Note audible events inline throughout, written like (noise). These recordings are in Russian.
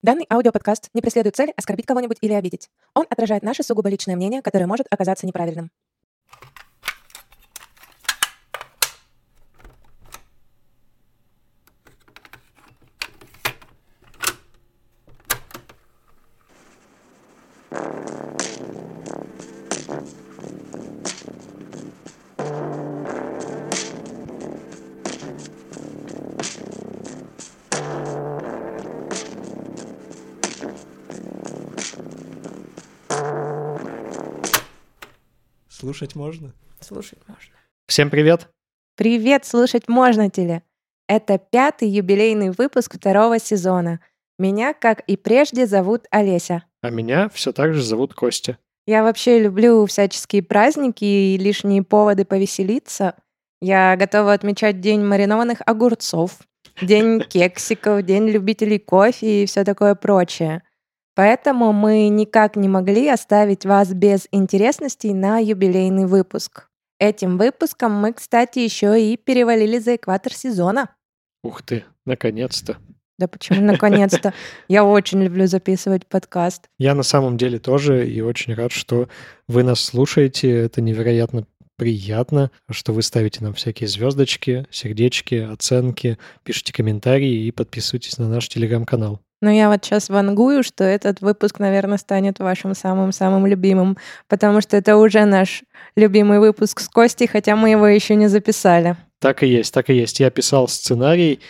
Данный аудиоподкаст не преследует цель оскорбить кого-нибудь или обидеть. Он отражает наше сугубо личное мнение, которое может оказаться неправильным. Слушать можно? Слушать можно. Всем привет! Привет, слушать можно теле. Это пятый юбилейный выпуск второго сезона. Меня, как и прежде, зовут Олеся. А меня все так же зовут Костя. Я вообще люблю всяческие праздники и лишние поводы повеселиться. Я готова отмечать День маринованных огурцов, День (laughs) кексиков, День любителей кофе и все такое прочее. Поэтому мы никак не могли оставить вас без интересностей на юбилейный выпуск. Этим выпуском мы, кстати, еще и перевалили за экватор сезона. Ух ты, наконец-то. Да почему наконец-то? (laughs) Я очень люблю записывать подкаст. Я на самом деле тоже и очень рад, что вы нас слушаете. Это невероятно приятно, что вы ставите нам всякие звездочки, сердечки, оценки, пишите комментарии и подписывайтесь на наш телеграм-канал. Но я вот сейчас вангую, что этот выпуск, наверное, станет вашим самым-самым любимым, потому что это уже наш любимый выпуск с Костей, хотя мы его еще не записали. Так и есть, так и есть. Я писал сценарий,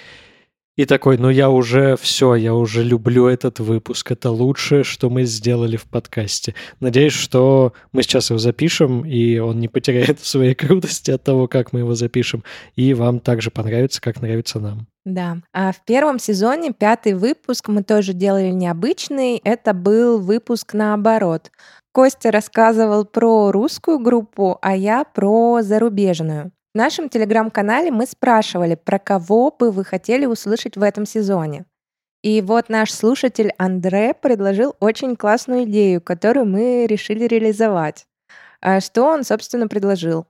и такой, ну я уже все, я уже люблю этот выпуск. Это лучшее, что мы сделали в подкасте. Надеюсь, что мы сейчас его запишем, и он не потеряет (laughs) своей крутости от того, как мы его запишем. И вам также понравится, как нравится нам. Да. А в первом сезоне, пятый выпуск, мы тоже делали необычный. Это был выпуск наоборот. Костя рассказывал про русскую группу, а я про зарубежную. В нашем телеграм-канале мы спрашивали, про кого бы вы хотели услышать в этом сезоне. И вот наш слушатель Андре предложил очень классную идею, которую мы решили реализовать. А что он, собственно, предложил?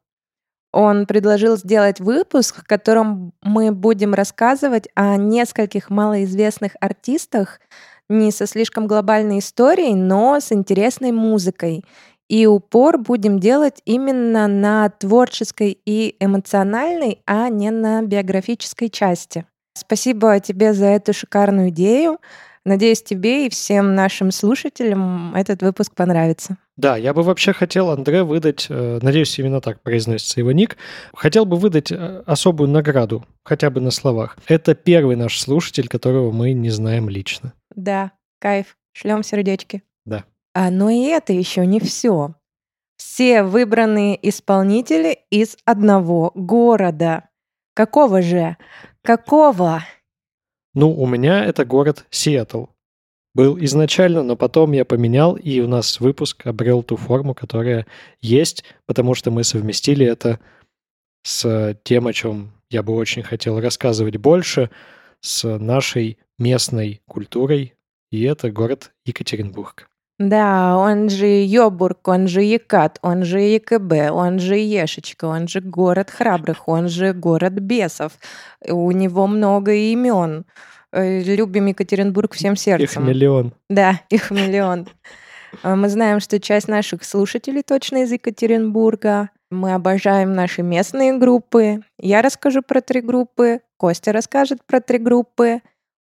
Он предложил сделать выпуск, в котором мы будем рассказывать о нескольких малоизвестных артистах, не со слишком глобальной историей, но с интересной музыкой. И упор будем делать именно на творческой и эмоциональной, а не на биографической части. Спасибо тебе за эту шикарную идею. Надеюсь, тебе и всем нашим слушателям этот выпуск понравится. Да, я бы вообще хотел Андре выдать, э, надеюсь, именно так произносится его ник, хотел бы выдать э, особую награду, хотя бы на словах. Это первый наш слушатель, которого мы не знаем лично. Да, кайф. Шлем сердечки. Да. А, но и это еще не все. Все выбранные исполнители из одного города. Какого же? Какого? Ну, у меня это город Сиэтл. Был изначально, но потом я поменял, и у нас выпуск обрел ту форму, которая есть, потому что мы совместили это с тем, о чем я бы очень хотел рассказывать больше, с нашей местной культурой, и это город Екатеринбург. Да, он же Йобург, он же Екат, он же ЕКБ, он же Ешечка, он же город храбрых, он же город бесов. У него много имен. Э, любим Екатеринбург всем сердцем. (laughs) Их миллион. Да, их миллион. Мы знаем, что часть наших слушателей точно из Екатеринбурга. Мы обожаем наши местные группы. Я расскажу про три группы, Костя расскажет про три группы.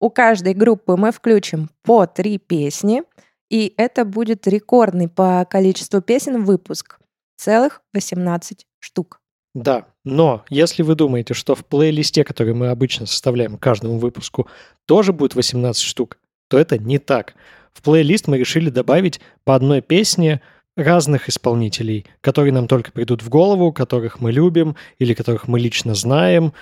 У каждой группы мы включим по три песни — и это будет рекордный по количеству песен выпуск. Целых 18 штук. Да, но если вы думаете, что в плейлисте, который мы обычно составляем каждому выпуску, тоже будет 18 штук, то это не так. В плейлист мы решили добавить по одной песне разных исполнителей, которые нам только придут в голову, которых мы любим или которых мы лично знаем.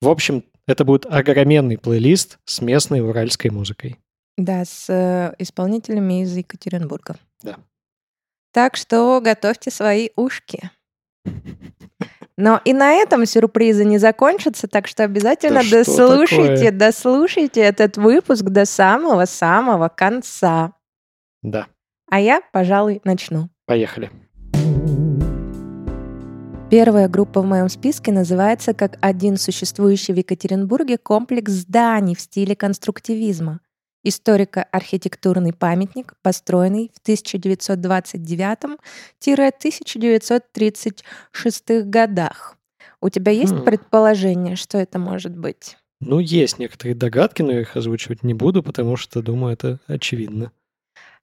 В общем, это будет огроменный плейлист с местной уральской музыкой. Да, с э, исполнителями из Екатеринбурга. Да. Так что готовьте свои ушки. (laughs) Но и на этом сюрпризы не закончатся, так что обязательно Да дослушайте, дослушайте этот выпуск до самого-самого конца. Да, А я, пожалуй, начну. поехали. Первая группа в моем списке называется как один существующий в Екатеринбурге комплекс зданий в стиле конструктивизма. Историко-архитектурный памятник, построенный в 1929-1936 годах. У тебя есть Хм. предположение, что это может быть? Ну, есть некоторые догадки, но я их озвучивать не буду, потому что, думаю, это очевидно.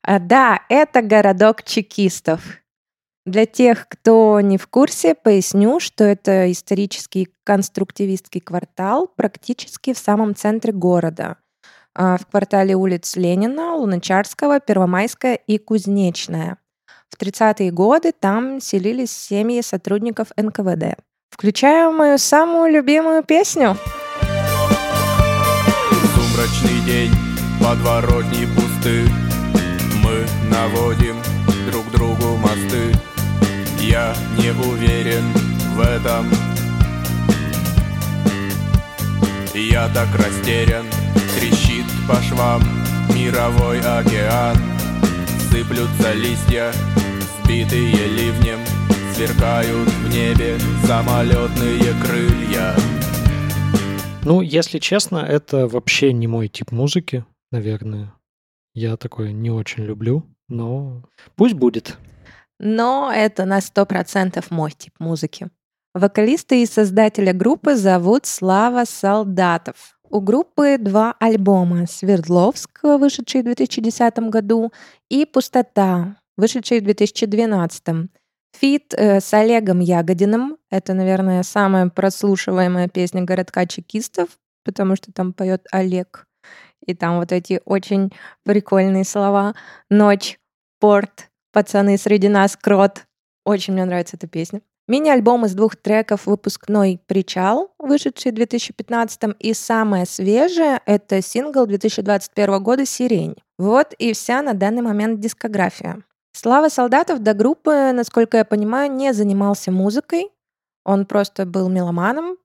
А, да, это городок чекистов. Для тех, кто не в курсе, поясню, что это исторический конструктивистский квартал практически в самом центре города. А, В квартале улиц Ленина, Луначарского, Первомайская и Кузнечная. В 30-е годы там селились семьи сотрудников НКВД. Включаю мою самую любимую песню. Сумрачный день, подворотни пусты Мы наводим друг другу мосты Я не уверен в этом Я так растерян, по швам Мировой океан Сыплются листья, сбитые ливнем Сверкают в небе самолетные крылья Ну, если честно, это вообще не мой тип музыки, наверное. Я такое не очень люблю, но пусть будет. Но это на 100% мой тип музыки. Вокалиста и создателя группы зовут Слава Солдатов. У группы два альбома «Свердловск», вышедший в 2010 году, и «Пустота», вышедший в 2012. Фит э, с Олегом Ягодиным. Это, наверное, самая прослушиваемая песня городка чекистов, потому что там поет Олег. И там вот эти очень прикольные слова. Ночь, порт, пацаны среди нас, крот. Очень мне нравится эта песня. Мини-альбом из двух треков «Выпускной причал», вышедший в 2015 и самое свежее — это сингл 2021 года «Сирень». Вот и вся на данный момент дискография. Слава Солдатов до группы, насколько я понимаю, не занимался музыкой. Он просто был меломаном.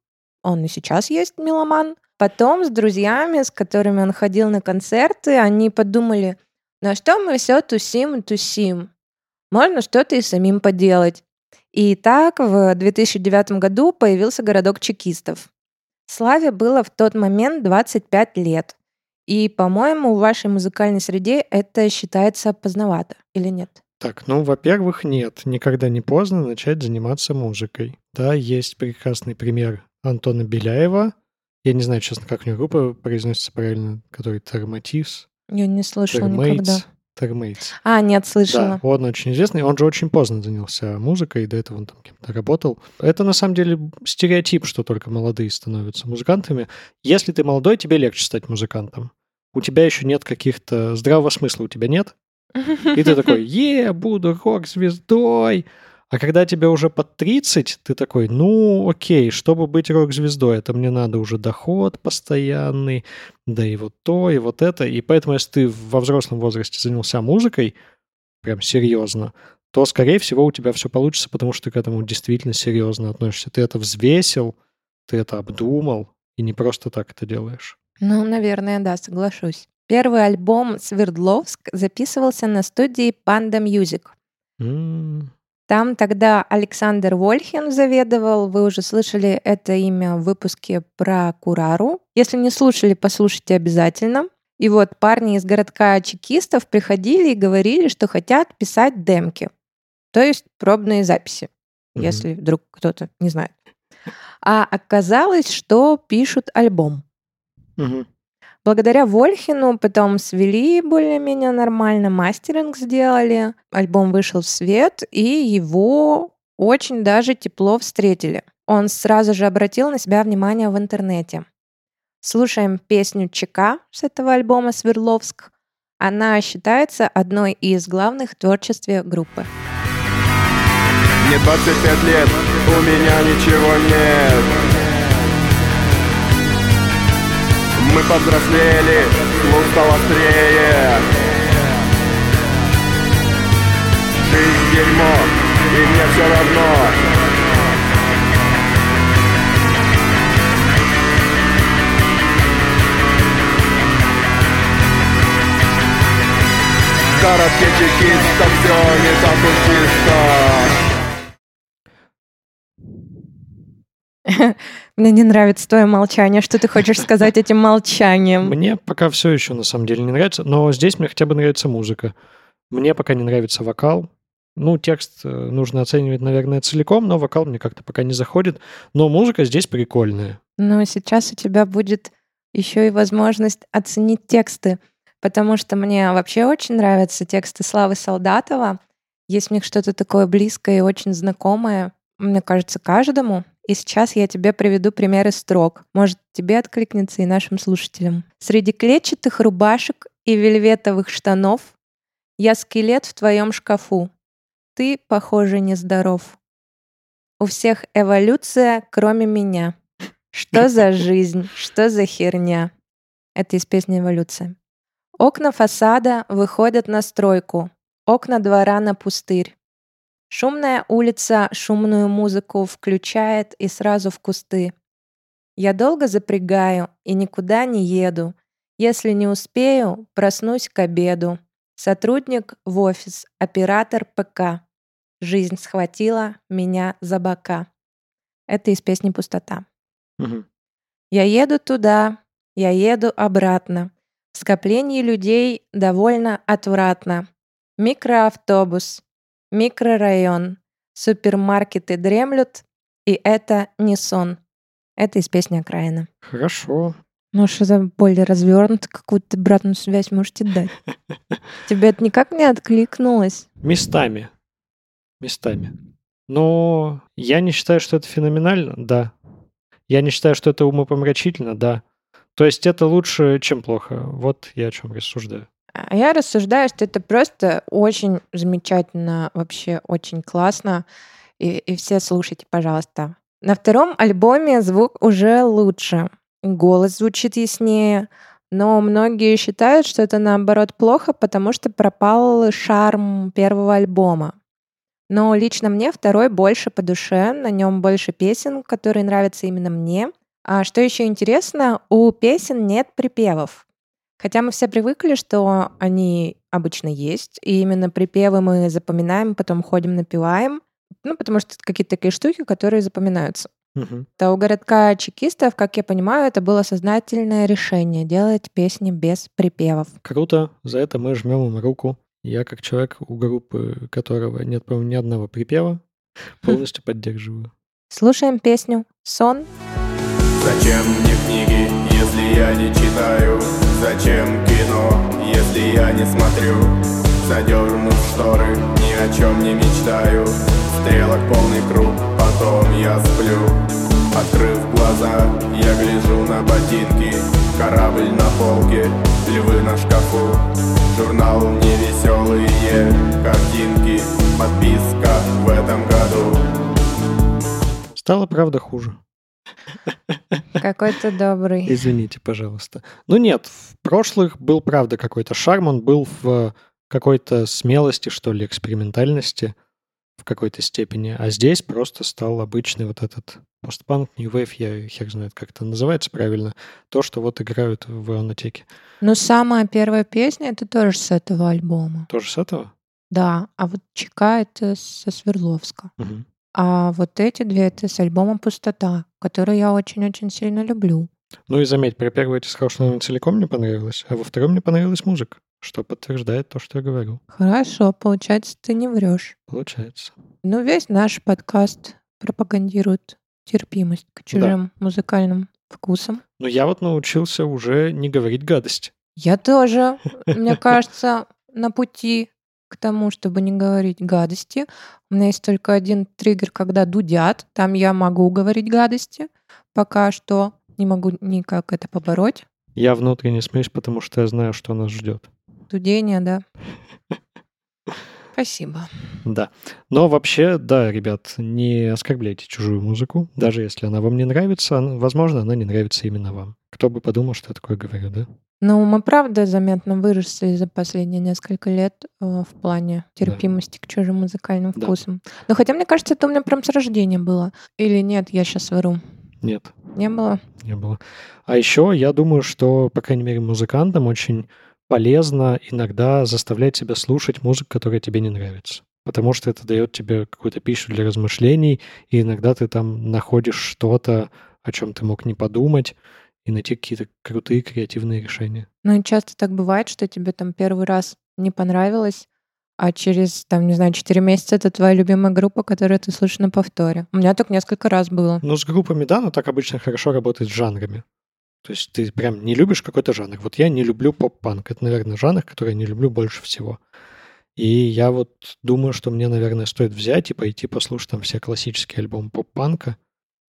Он и сейчас есть меломан. Потом с друзьями, с которыми он ходил на концерты, они подумали, на что мы все тусим и тусим. Можно что-то и самим поделать. И так в 2009 году появился городок чекистов. Славе было в тот момент 25 лет. И, по-моему, в вашей музыкальной среде это считается поздновато или нет? Так, ну, во-первых, нет, никогда не поздно начать заниматься музыкой. Да, есть прекрасный пример Антона Беляева. Я не знаю, честно, как у него группа произносится правильно, который Термативс. Я не слышала никогда. Термейтс. А, нет, слышала. Да, он очень известный. Он же очень поздно занялся музыкой, и до этого он там кем-то работал. Это на самом деле стереотип, что только молодые становятся музыкантами. Если ты молодой, тебе легче стать музыкантом. У тебя еще нет каких-то... Здравого смысла у тебя нет. И ты такой, (laughs) е, буду рок-звездой. А когда тебе уже под 30, ты такой, ну, окей, чтобы быть рок-звездой, это мне надо уже доход постоянный, да и вот то, и вот это. И поэтому, если ты во взрослом возрасте занялся музыкой, прям серьезно, то, скорее всего, у тебя все получится, потому что ты к этому действительно серьезно относишься. Ты это взвесил, ты это обдумал, и не просто так это делаешь. Ну, наверное, да, соглашусь. Первый альбом «Свердловск» записывался на студии Panda Music. М, Там тогда Александр Вольхин заведовал. Вы уже слышали это имя в выпуске про Курару. Если не слушали, послушайте обязательно. И вот парни из городка чекистов приходили и говорили, что хотят писать демки. То есть пробные записи, Мгм. если вдруг кто-то не знает. А оказалось, что пишут альбом. мгм. Благодаря Вольхину потом свели более-менее нормально, мастеринг сделали, альбом вышел в свет, и его очень даже тепло встретили. Он сразу же обратил на себя внимание в интернете. Слушаем песню ЧК с этого альбома «Свердловск». Она считается одной из главных в творчестве группы. Мне 25 лет, у меня ничего нет Мы повзрослели, слух стал острее. Жизнь дерьмо, и мне все равно. В городке чекистов все не так уж чисто (laughs) Мне не нравится твое молчание. Что ты хочешь сказать (laughs) этим молчанием? Мне пока все еще на самом деле не нравится, но здесь мне хотя бы нравится музыка. Мне пока не нравится вокал. Ну, текст э, нужно оценивать, наверное, целиком, но вокал мне как-то пока не заходит. Но музыка здесь прикольная. Но сейчас у тебя будет еще и возможность оценить тексты, потому что мне вообще очень нравятся тексты Славы Солдатова. Есть в них что-то такое близкое и очень знакомое, мне кажется, каждому. И сейчас я тебе приведу примеры строк. Может, тебе откликнется и нашим слушателям. Среди клетчатых рубашек и вельветовых штанов я скелет в твоем шкафу. Ты, похоже, нездоров. У всех эволюция, кроме меня. Что за (laughs) жизнь? Что за херня? Это из песни «Эволюция». Окна фасада выходят на стройку. Окна двора на пустырь. Шумная улица шумную музыку включает и сразу в кусты. Я долго запрягаю и никуда не еду. Если не успею, проснусь к обеду. Сотрудник в офис, оператор ПК. Жизнь схватила меня за бока. Это из песни «Пустота». Мгм. Я еду туда, я еду обратно. В скоплении людей довольно отвратно. Микроавтобус, микрорайон, супермаркеты дремлют, и это не сон. Это из песни «Окраина». Хорошо. Ну, что за более развернуто, какую-то обратную связь можете дать? (laughs) Тебе это никак не откликнулось? Местами. Местами. Но я не считаю, что это феноменально, да. Я не считаю, что это умопомрачительно, да. То есть это лучше, чем плохо. Вот я о чем рассуждаю. А я рассуждаю, что это просто очень замечательно, вообще очень классно. И, и все слушайте, пожалуйста. На втором альбоме звук уже лучше. Голос звучит яснее. Но многие считают, что это наоборот плохо, потому что пропал шарм первого альбома. Но лично мне второй больше по душе, на нем больше песен, которые нравятся именно мне. А что еще интересно, у песен нет припевов. Хотя мы все привыкли, что они обычно есть, и именно припевы мы запоминаем, потом ходим, напеваем. Ну, потому что это какие-то такие штуки, которые запоминаются. Мгм. То у городка чекистов, как я понимаю, это было сознательное решение делать песни без припевов. Круто, за это мы жмем им руку. Я, как человек, у группы которого нет, по-моему, ни одного припева, (laughs) полностью поддерживаю. Слушаем песню «Сон». Зачем мне книги, если я не читаю? Зачем кино, если я не смотрю? Задернув шторы, ни о чем не мечтаю. Стрелок полный круг, потом я сплю. Открыв глаза, я гляжу на ботинки. Корабль на полке, львы на шкафу. Журнал невеселые картинки Подписка в этом году. Стало, правда, хуже. Какой то добрый. Извините, пожалуйста. Ну нет, в прошлых был, правда, какой-то шарм, он был в какой-то смелости, что ли, экспериментальности в какой-то степени. А здесь просто стал обычный вот этот постпанк, New Wave, я хер знает, как это называется правильно, то, что вот играют в Ионотеке. Но самая первая песня это тоже с этого альбома. Тоже с этого? Да, а вот ЧК это со Свердловска. Мгм. А вот эти две это с альбома «Пустота», который я очень-очень сильно люблю. Ну и заметь, при первой ты сказал, что она целиком не понравилась, а во втором мне понравилась музыка, что подтверждает то, что я говорю. Хорошо, получается, ты не врешь. Получается. Ну, весь наш подкаст пропагандирует терпимость к чужим музыкальным вкусам. Но я вот научился уже не говорить гадость. Я тоже, (laughs) мне кажется, на пути к тому, чтобы не говорить гадости. У меня есть только один триггер, когда дудят. Там я могу говорить гадости. Пока что не могу никак это побороть. Я внутренне смеюсь, потому что я знаю, что нас ждет. Дудение, да. (laughs) Спасибо. Да. Но вообще, да, ребят, не оскорбляйте чужую музыку. Даже если она вам не нравится, возможно, она не нравится именно вам. Кто бы подумал, что я такое говорю, да? Ну, мы правда заметно выросли за последние несколько лет э, в плане терпимости к чужим музыкальным Да. вкусам. Но хотя, мне кажется, это у меня прям с рождения было. Или нет, я сейчас вру. Нет, Не было? не было. А еще я думаю, что, по крайней мере, музыкантам очень полезно иногда заставлять себя слушать музыку, которая тебе не нравится. потому что это дает тебе какую-то пищу для размышлений, и иногда ты там находишь что-то, о чем ты мог не подумать, и найти какие-то крутые креативные решения. Ну и часто так бывает, что тебе там первый раз не понравилось, а через, там, не знаю, 4 месяца это твоя любимая группа, которую ты слушаешь на повторе. У меня так несколько раз было. Ну, с группами, да, но так обычно хорошо работает с жанрами. То есть ты прям не любишь какой-то жанр. Вот я не люблю поп-панк. Это, наверное, жанр, который я не люблю больше всего. И я вот думаю, что мне, наверное, стоит взять и пойти послушать там все классические альбомы поп-панка.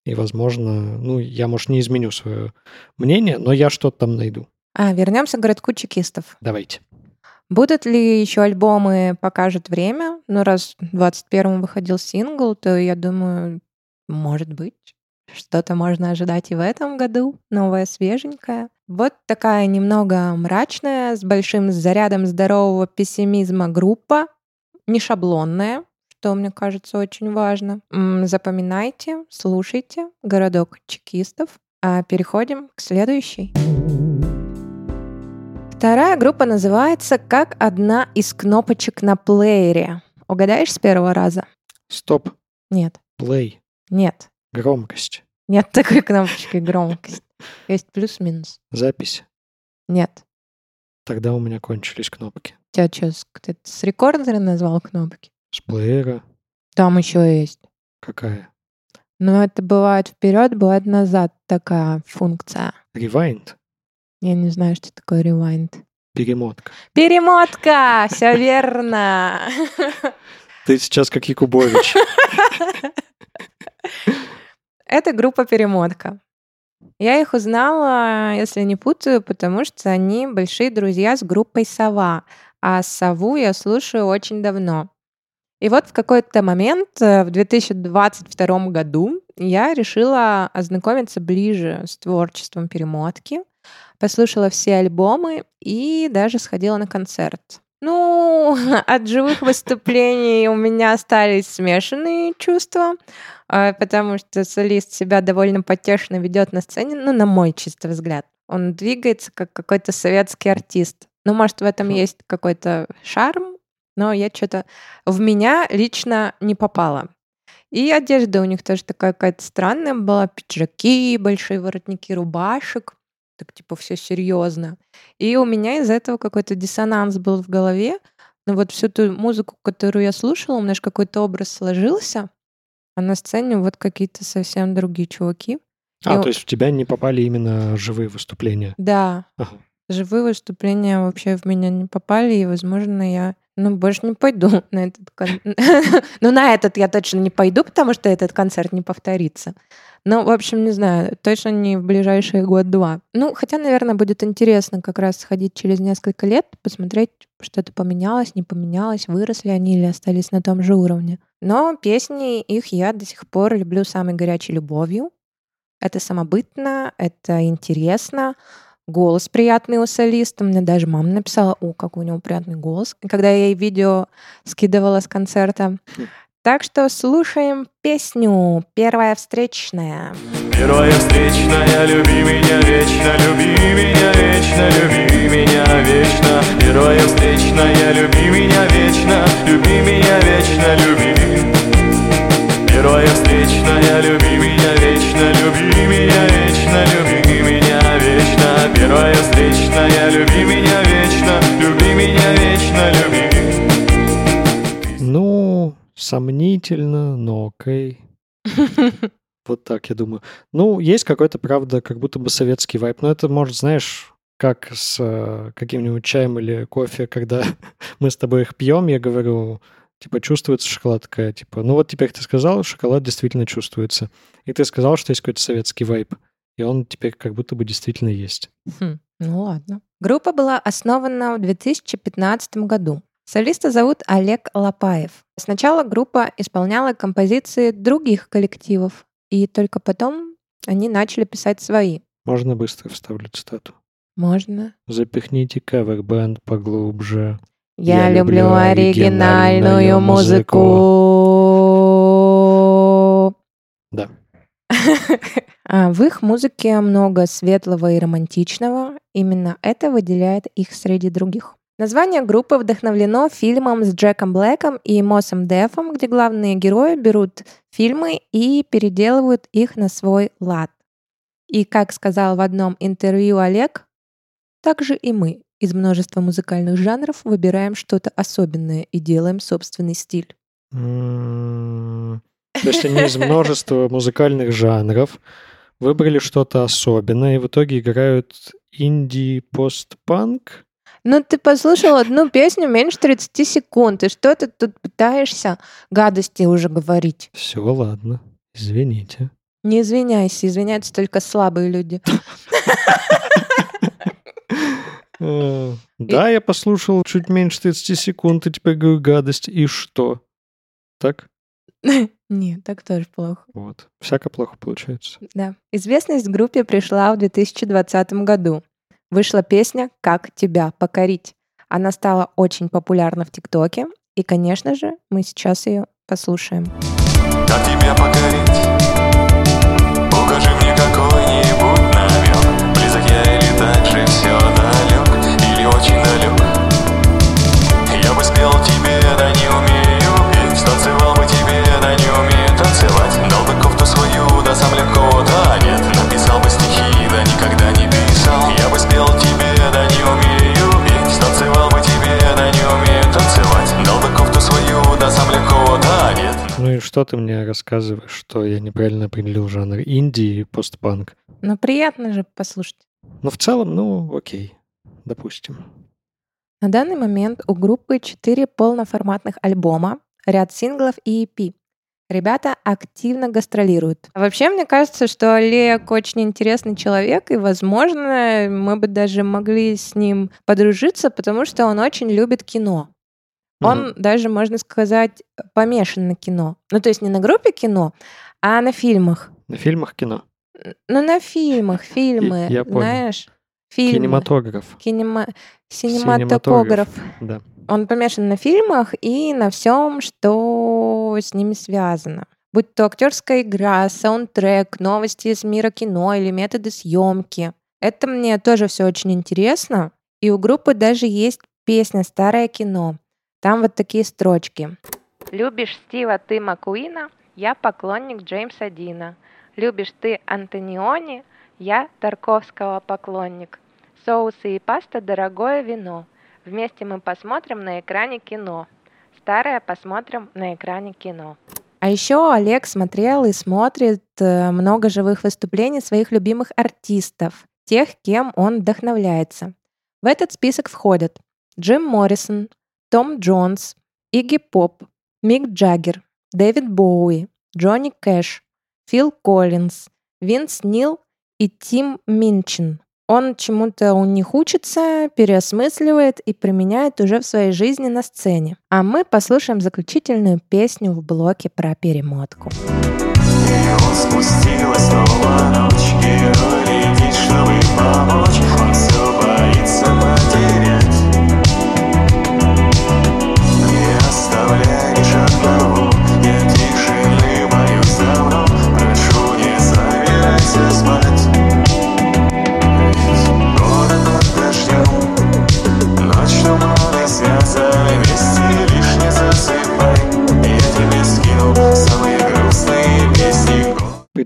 И, возможно, ну, я, может, не изменю свое мнение, но я что-то там найду. А, вернемся к городку чекистов. Давайте. Будут ли еще альбомы, покажет время. Ну, раз в 21-м выходил сингл, то я думаю, может быть. Что-то можно ожидать и в этом году. Новое, свеженькое. Вот такая немного мрачная, с большим зарядом здорового пессимизма группа. Не шаблонная, что мне кажется очень важно. Запоминайте, слушайте. Городок чекистов. А переходим к следующей. Вторая группа называется «Как одна из кнопочек на плеере». Угадаешь с первого раза? Стоп. Нет. Плей. Нет. Громкость. Нет такой кнопочки громкость. (laughs) Есть плюс-минус. Запись. Нет. Тогда у меня кончились кнопки. Тебя что, ты с рекордера назвал кнопки? С плеера. Там еще есть. Какая? Ну, это бывает вперед, бывает назад такая функция. Ревайнд. Я не знаю, что такое rewind. Перемотка. Перемотка! Все верно. Ты сейчас как Якубович. (laughs) Это группа «Перемотка». Я их узнала, если не путаю, потому что они большие друзья с группой «Сова», а «Сову» я слушаю очень давно. И вот в какой-то момент э, в 2022 году я решила ознакомиться ближе с творчеством перемотки — послушала все альбомы и даже сходила на концерт. Ну, (laughs) от живых выступлений у меня остались смешанные чувства, а, потому что солист себя довольно потешно ведет на сцене, ну, на мой чистый взгляд. Он двигается как какой-то советский артист. Ну, может, в этом есть какой-то шарм, но я что-то в меня лично не попала. И одежда у них тоже такая какая-то странная была. Пиджаки, большие воротники рубашек так типа все серьезно. И у меня из-за этого какой-то диссонанс был в голове. Но вот всю ту музыку, которую я слушала, у меня же какой-то образ сложился, а на сцене вот какие-то совсем другие чуваки. А, и... то есть в тебя не попали именно живые выступления? Да. Ага. Живые выступления вообще в меня не попали, и, возможно, я ну, больше не пойду (laughs) на этот концерт. (laughs) ну, на этот я точно не пойду, потому что этот концерт не повторится. Ну, в общем, не знаю, точно не в ближайшие год-два. Ну, хотя, наверное, будет интересно как раз сходить через несколько лет, посмотреть, что-то поменялось, не поменялось, выросли они или остались на том же уровне. Но песни их я до сих пор люблю самой горячей любовью. Это самобытно, это интересно, голос приятный у солиста. Мне даже мама написала, о, какой у него приятный голос. Когда я ей видео скидывала с концерта, так что слушаем песню «Первая встречная». Первая встречная, люби меня вечно, люби меня вечно, люби меня вечно. Первая встречная, люби меня вечно, люби меня вечно, люби. Первая встречная, люби меня вечно, люби меня вечно, люби Первая встречная, люби меня вечно, люби меня вечно, люби. Сомнительно, но окей. (laughs) Вот так, я думаю. Ну, есть какой-то, правда, как будто бы советский вайп. Но это, может, знаешь, как с э, каким-нибудь чаем или кофе, когда (laughs) мы с тобой их пьем, я говорю, типа, чувствуется шоколад такая, типа, ну вот теперь ты сказал, шоколад действительно чувствуется. И ты сказал, что есть какой-то советский вайп. И он теперь как будто бы действительно есть. Хм, ну ладно. Группа была основана в 2015 году. Солиста зовут Олег Лопаев. Сначала группа исполняла композиции других коллективов, и только потом они начали писать свои. Можно быстро вставлю цитату? Можно. Запихните кавер-бенд поглубже. Я, Я люблю, оригинальную музыку. музыку. (laughs) Да. (laughs) А, в их музыке много светлого и романтичного. Именно это выделяет их среди других. Название группы вдохновлено фильмом с Джеком Блэком и Мосом Дефом, где главные герои берут фильмы и переделывают их на свой лад. И, как сказал в одном интервью Олег, также и мы из множества музыкальных жанров выбираем что-то особенное и делаем собственный стиль. М, То есть они из множества музыкальных жанров выбрали что-то особенное и в итоге играют инди-постпанк? Ну, ты послушал одну песню меньше 30 секунд, и что ты тут пытаешься гадости уже говорить? Все, ладно. Извините. Не извиняйся, извиняются только слабые люди. Э, Да, я послушал чуть меньше 30 секунд, и теперь говорю гадость. И что? Так? (laughs) Нет, так тоже плохо. Вот. Всяко плохо получается. Да. Известность группе пришла в 2020 году. Вышла песня «Как тебя покорить». Она стала очень популярна в ТикТоке. И, конечно же, мы сейчас ее послушаем. Как тебя покорить? Ну и что ты мне рассказываешь, что я неправильно определил жанр инди и постпанк? Но приятно же послушать. Но в целом, ну, окей. Допустим. На данный момент у группы 4 полноформатных альбома, ряд синглов и EP. Ребята активно гастролируют. Вообще, мне кажется, что Олег очень интересный человек, и, возможно, мы бы даже могли с ним подружиться, потому что он очень любит кино. Он даже, можно сказать, помешан на кино. Ну, то есть не на группе кино, а на фильмах. На фильмах кино. Ну, на фильмах, (laughs) фильмы, я понял. знаешь? Фильмы. Кинематограф. Кинема... Синематограф. Да. Он помешан на фильмах и на всем, что с ними связано. Будь то актерская игра, саундтрек, новости из мира кино или методы съемки. Это мне тоже все очень интересно. И у группы даже есть песня «Старое кино». Там вот такие строчки. Любишь Стива ты Маккуина? Я поклонник Джеймса Дина. Любишь ты Антониони? Я Тарковского поклонник. Соусы и паста – дорогое вино. Вместе мы посмотрим на экране кино. Старое посмотрим на экране кино. А еще Олег смотрел и смотрит э, много живых выступлений своих любимых артистов, тех, кем он вдохновляется. В этот список входят Джим Моррисон, Том Джонс, Игги Поп, Мик Джаггер, Дэвид Боуи, Джонни Кэш, Фил Коллинз, Винс Нил и Тим Минчин. Он чему-то у них учится, переосмысливает и применяет уже в своей жизни на сцене. А мы послушаем заключительную песню в блоке про перемотку. И спустилась снова ночь Герой летит, чтобы помочь Он все боится потерять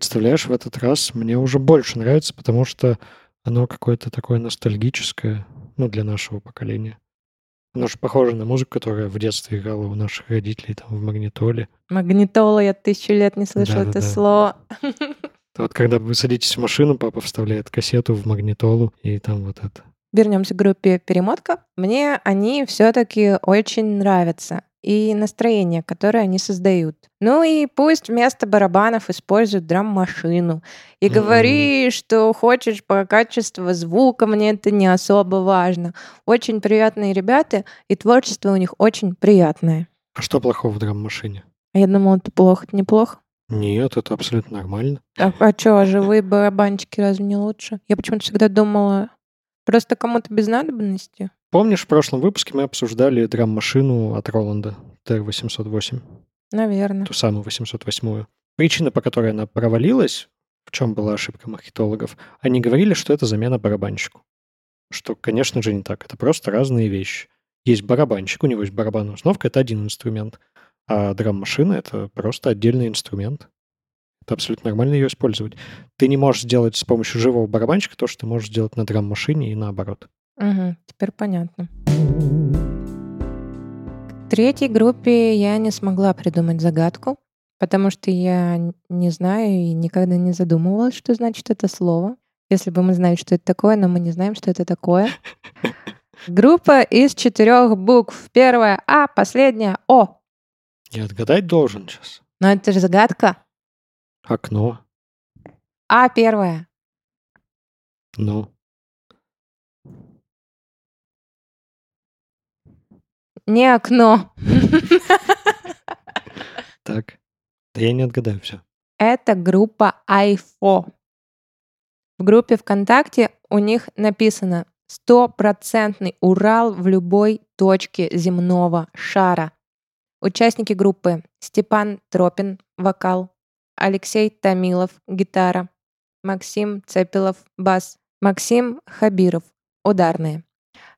Представляешь, в этот раз мне уже больше нравится, потому что оно какое-то такое ностальгическое, ну, для нашего поколения. Оно же похоже на музыку, которая в детстве играла у наших родителей там в магнитоле. Магнитола, я тысячу лет не слышала это Да-да-да. слово. Вот когда вы садитесь в машину, папа вставляет кассету в магнитолу, и там вот это. Вернемся к группе «Перемотка». Мне они все-таки очень нравятся. И настроение, которое они создают. Ну и пусть вместо барабанов используют драм-машину. И Мгм. говори, что хочешь по качеству звука, мне это не особо важно. Очень приятные ребята, и творчество у них очень приятное. А что плохого в драм-машине? Я думала, это плохо, это неплохо. Нет, это абсолютно нормально. А, а что, а живые барабанчики разве не лучше? Я почему-то всегда думала, просто кому-то без надобности. Помнишь, в прошлом выпуске мы обсуждали драм-машину от Роланда TR-808, Наверное. ту самую 808-ю. Причина, по которой она провалилась, в чем была ошибка маркетологов, они говорили, что это замена барабанщику. Что, конечно же, не так. Это просто разные вещи. есть барабанщик, у него есть барабанная установка, это один инструмент. А драм-машина — это просто отдельный инструмент. Это абсолютно нормально ее использовать. Ты не можешь сделать с помощью живого барабанщика то, что ты можешь сделать на драм-машине и наоборот. Угу, теперь понятно. К третьей группе я не смогла придумать загадку, потому что я не знаю и никогда не задумывалась, что значит это слово. Если бы мы знали, что это такое, но мы не знаем, что это такое. (laughs) Группа из четырех букв. Первая А, последняя О. Я отгадать должен сейчас. Но это же загадка. Окно. А первая. Ну. Не окно. Так. Да я не отгадаю все. Это группа Айфо. В группе ВКонтакте у них написано стопроцентный Урал в любой точке земного шара. Участники группы Степан Тропин, вокал, Алексей Томилов, гитара, Максим Цепилов, бас, Максим Хабиров, ударные.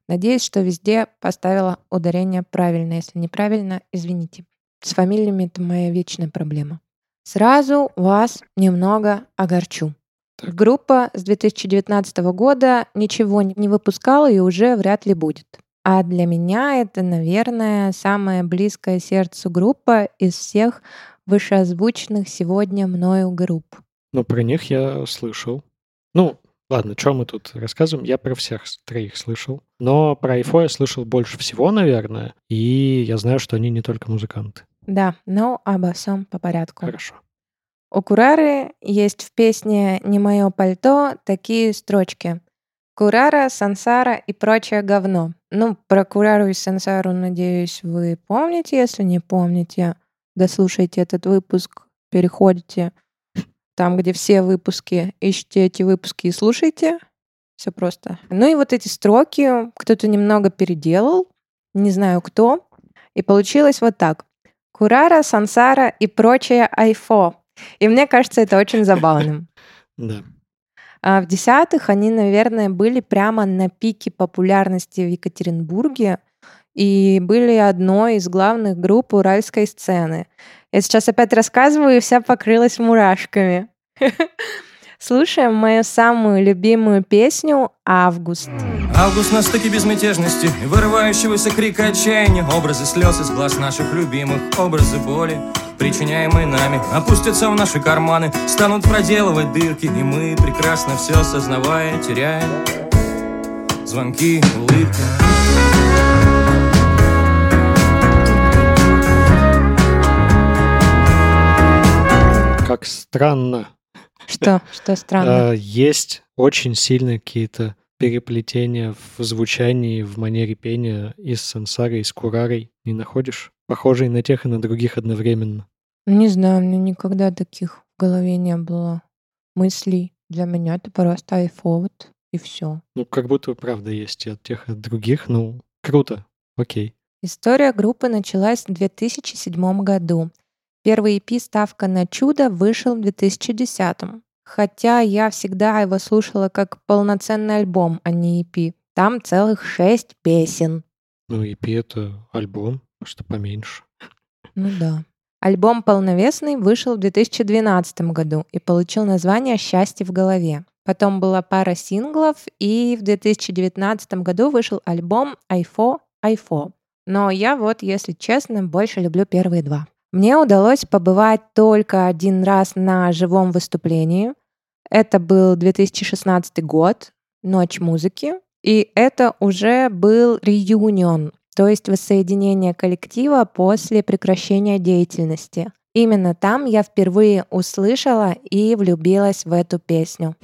Надеюсь, что везде поставила ударение правильно. Если неправильно, извините. С фамилиями это моя вечная проблема. Сразу вас немного огорчу. Группа с 2019 года ничего не выпускала и уже вряд ли будет. А для меня это, наверное, самая близкая сердцу группа из всех вышеозвученных сегодня мною групп. Но про них я слышал. Ну, ладно, что мы тут рассказываем? Я про всех троих слышал. Но про Айфо я слышал больше всего, наверное. И я знаю, что они не только музыканты. Да, но обо всем по порядку. Хорошо. У Курары есть в песне «Не мое пальто» такие строчки. Курара, сансара и прочее говно. Ну, про Курару и сансару, надеюсь, вы помните. Если не помните, дослушайте этот выпуск, переходите там, где все выпуски, ищите эти выпуски и слушайте. Все просто. Ну и вот эти строки кто-то немного переделал, не знаю кто, и получилось вот так. Курара, сансара и прочее айфо. И мне кажется, это очень забавным. (laughs) Да. А в десятых они, наверное, были прямо на пике популярности в Екатеринбурге и были одной из главных групп уральской сцены. Я сейчас опять рассказываю, и вся покрылась мурашками. (laughs) Слушаем мою самую любимую песню «Август». Август на стыке безмятежности Вырывающегося крика отчаяния Образы слез из глаз наших любимых Образы боли, причиняемые нами Опустятся в наши карманы Станут проделывать дырки И мы, прекрасно все осознавая Теряем звонки, улыбки Как странно. Что? (laughs) Что странно? А, Есть очень сильные какие-то переплетения в звучании, в манере пения и с сансарой, и с курарой. Не находишь? Похожие на тех и на других одновременно. Не знаю, у меня никогда таких в голове не было мыслей. Для меня это просто айфовод и все. Ну, как будто правда есть и от тех, и от других. Ну, круто. Окей. История группы началась в 2007 году. Первый EP «Ставка на чудо» вышел в 2010. Хотя я всегда его слушала как полноценный альбом, а не EP. Там целых шесть песен. Ну, EP — это альбом, что поменьше. Ну да. Альбом «Полновесный» вышел в 2012 году и получил название «Счастье в голове». Потом была пара синглов, и в 2019 году вышел альбом «Айфо, Айфо». Но я вот, если честно, больше люблю первые два. Мне удалось побывать только один раз на живом выступлении. Это был 2016 год, Ночь музыки. И это уже был реюнион, то есть воссоединение коллектива после прекращения деятельности. Именно там я впервые услышала и влюбилась в эту песню.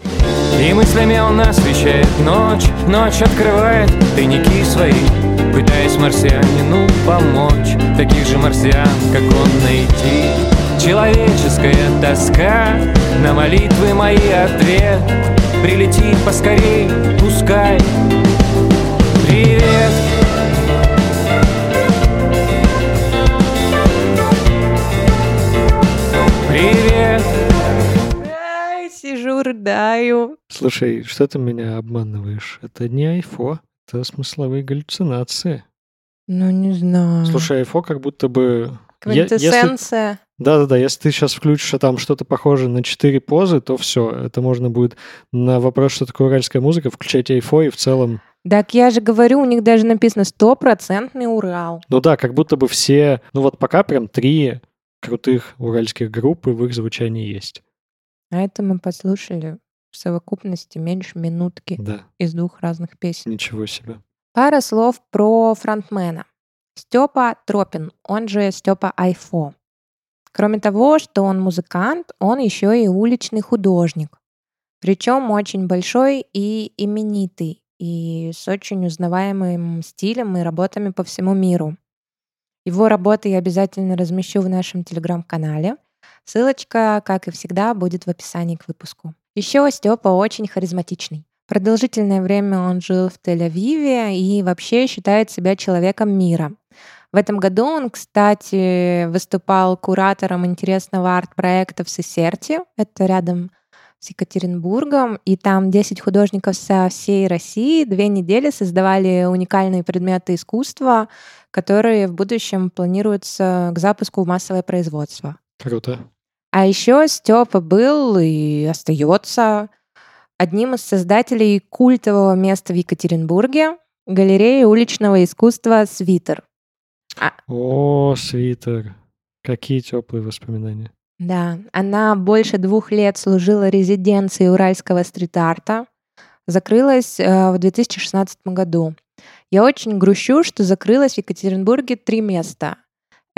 И мыслями он освещает ночь Ночь открывает тайники свои Пытаясь марсианину помочь. Таких же марсиан, как он найти. Человеческая тоска На молитвы мои ответ. Прилетит поскорей, пускай. Привет. Привет. Ай, сижу, рыдаю. Слушай, что ты меня обманываешь? Это не айфо, это смысловые галлюцинации. Ну, не знаю. Слушай, айфо как будто бы... Квинтэссенция. Да-да-да, если ты сейчас включишь а там что-то похожее на четыре позы, то все, это можно будет на вопрос, что такое уральская музыка, включать айфо и в целом... Так я же говорю, у них даже написано стопроцентный Урал. Ну да, как будто бы все... Ну вот пока прям три крутых уральских группы в их звучании есть. А это мы послушали в совокупности меньше минутки Да, из двух разных песен. ничего себе. Пара слов про фронтмена. Степа Тропин, он же Степа Айфо. Кроме того, что он музыкант, он еще и уличный художник. Причем очень большой и именитый, и с очень узнаваемым стилем и работами по всему миру. Его работы я обязательно размещу в нашем телеграм-канале. Ссылочка, как и всегда, будет в описании к выпуску. Еще Степа очень харизматичный. Продолжительное время он жил в Тель-Авиве и вообще считает себя человеком мира. В этом году он, кстати, выступал куратором интересного арт-проекта в Сесерте, это рядом с Екатеринбургом, и там 10 художников со всей России две недели создавали уникальные предметы искусства, которые в будущем планируются к запуску в массовое производство. Круто. А еще Степа был и остается одним из создателей культового места в Екатеринбурге галереи уличного искусства «Свитер». О, свитер. Какие теплые воспоминания. Да, она больше двух лет служила резиденцией уральского стрит-арта. Закрылась э, в 2016 году. Я очень грущу, что закрылось в Екатеринбурге три места.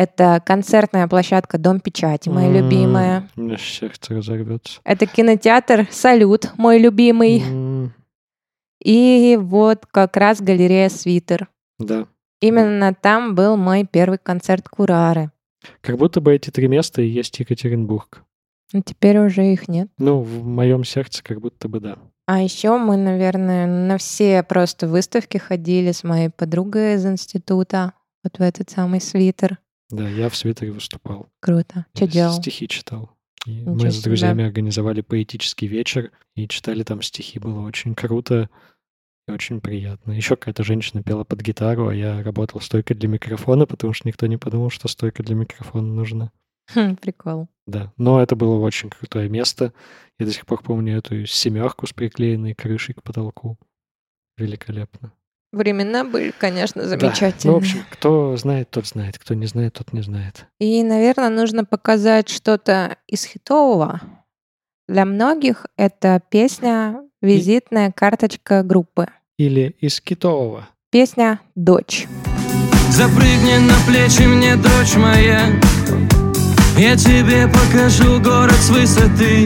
Это концертная площадка Дом печати, моя М, любимая. У меня сердце разорвется. Это кинотеатр Салют, мой любимый. М, И вот как раз галерея Свитер. Да. Именно там был мой первый концерт Курары. Как будто бы эти три места и есть Екатеринбург. Но теперь уже их нет. Ну, в моем сердце как будто бы да. А еще мы, наверное, на все просто выставки ходили с моей подругой из института. Вот в этот самый свитер. Да, я в свитере выступал. Круто. Что делал? Стихи читал. И Ничего мы с себе. друзьями организовали поэтический вечер и читали там стихи. Было очень круто и очень приятно. Еще какая-то женщина пела под гитару, а я работал стойкой для микрофона, потому что никто не подумал, что стойка для микрофона нужна. Хм, Прикол. Да, но это было очень крутое место. Я до сих пор помню эту семерку с приклеенной крышей к потолку. Великолепно. Времена были, конечно, Да. замечательные. Ну, в общем, кто знает, тот знает. Кто не знает, тот не знает. И, наверное, нужно показать что-то из хитового. Для многих это песня «Визитная карточка группы». Или из китового. Песня «Дочь». Запрыгни на плечи мне, дочь моя Я тебе покажу город с высоты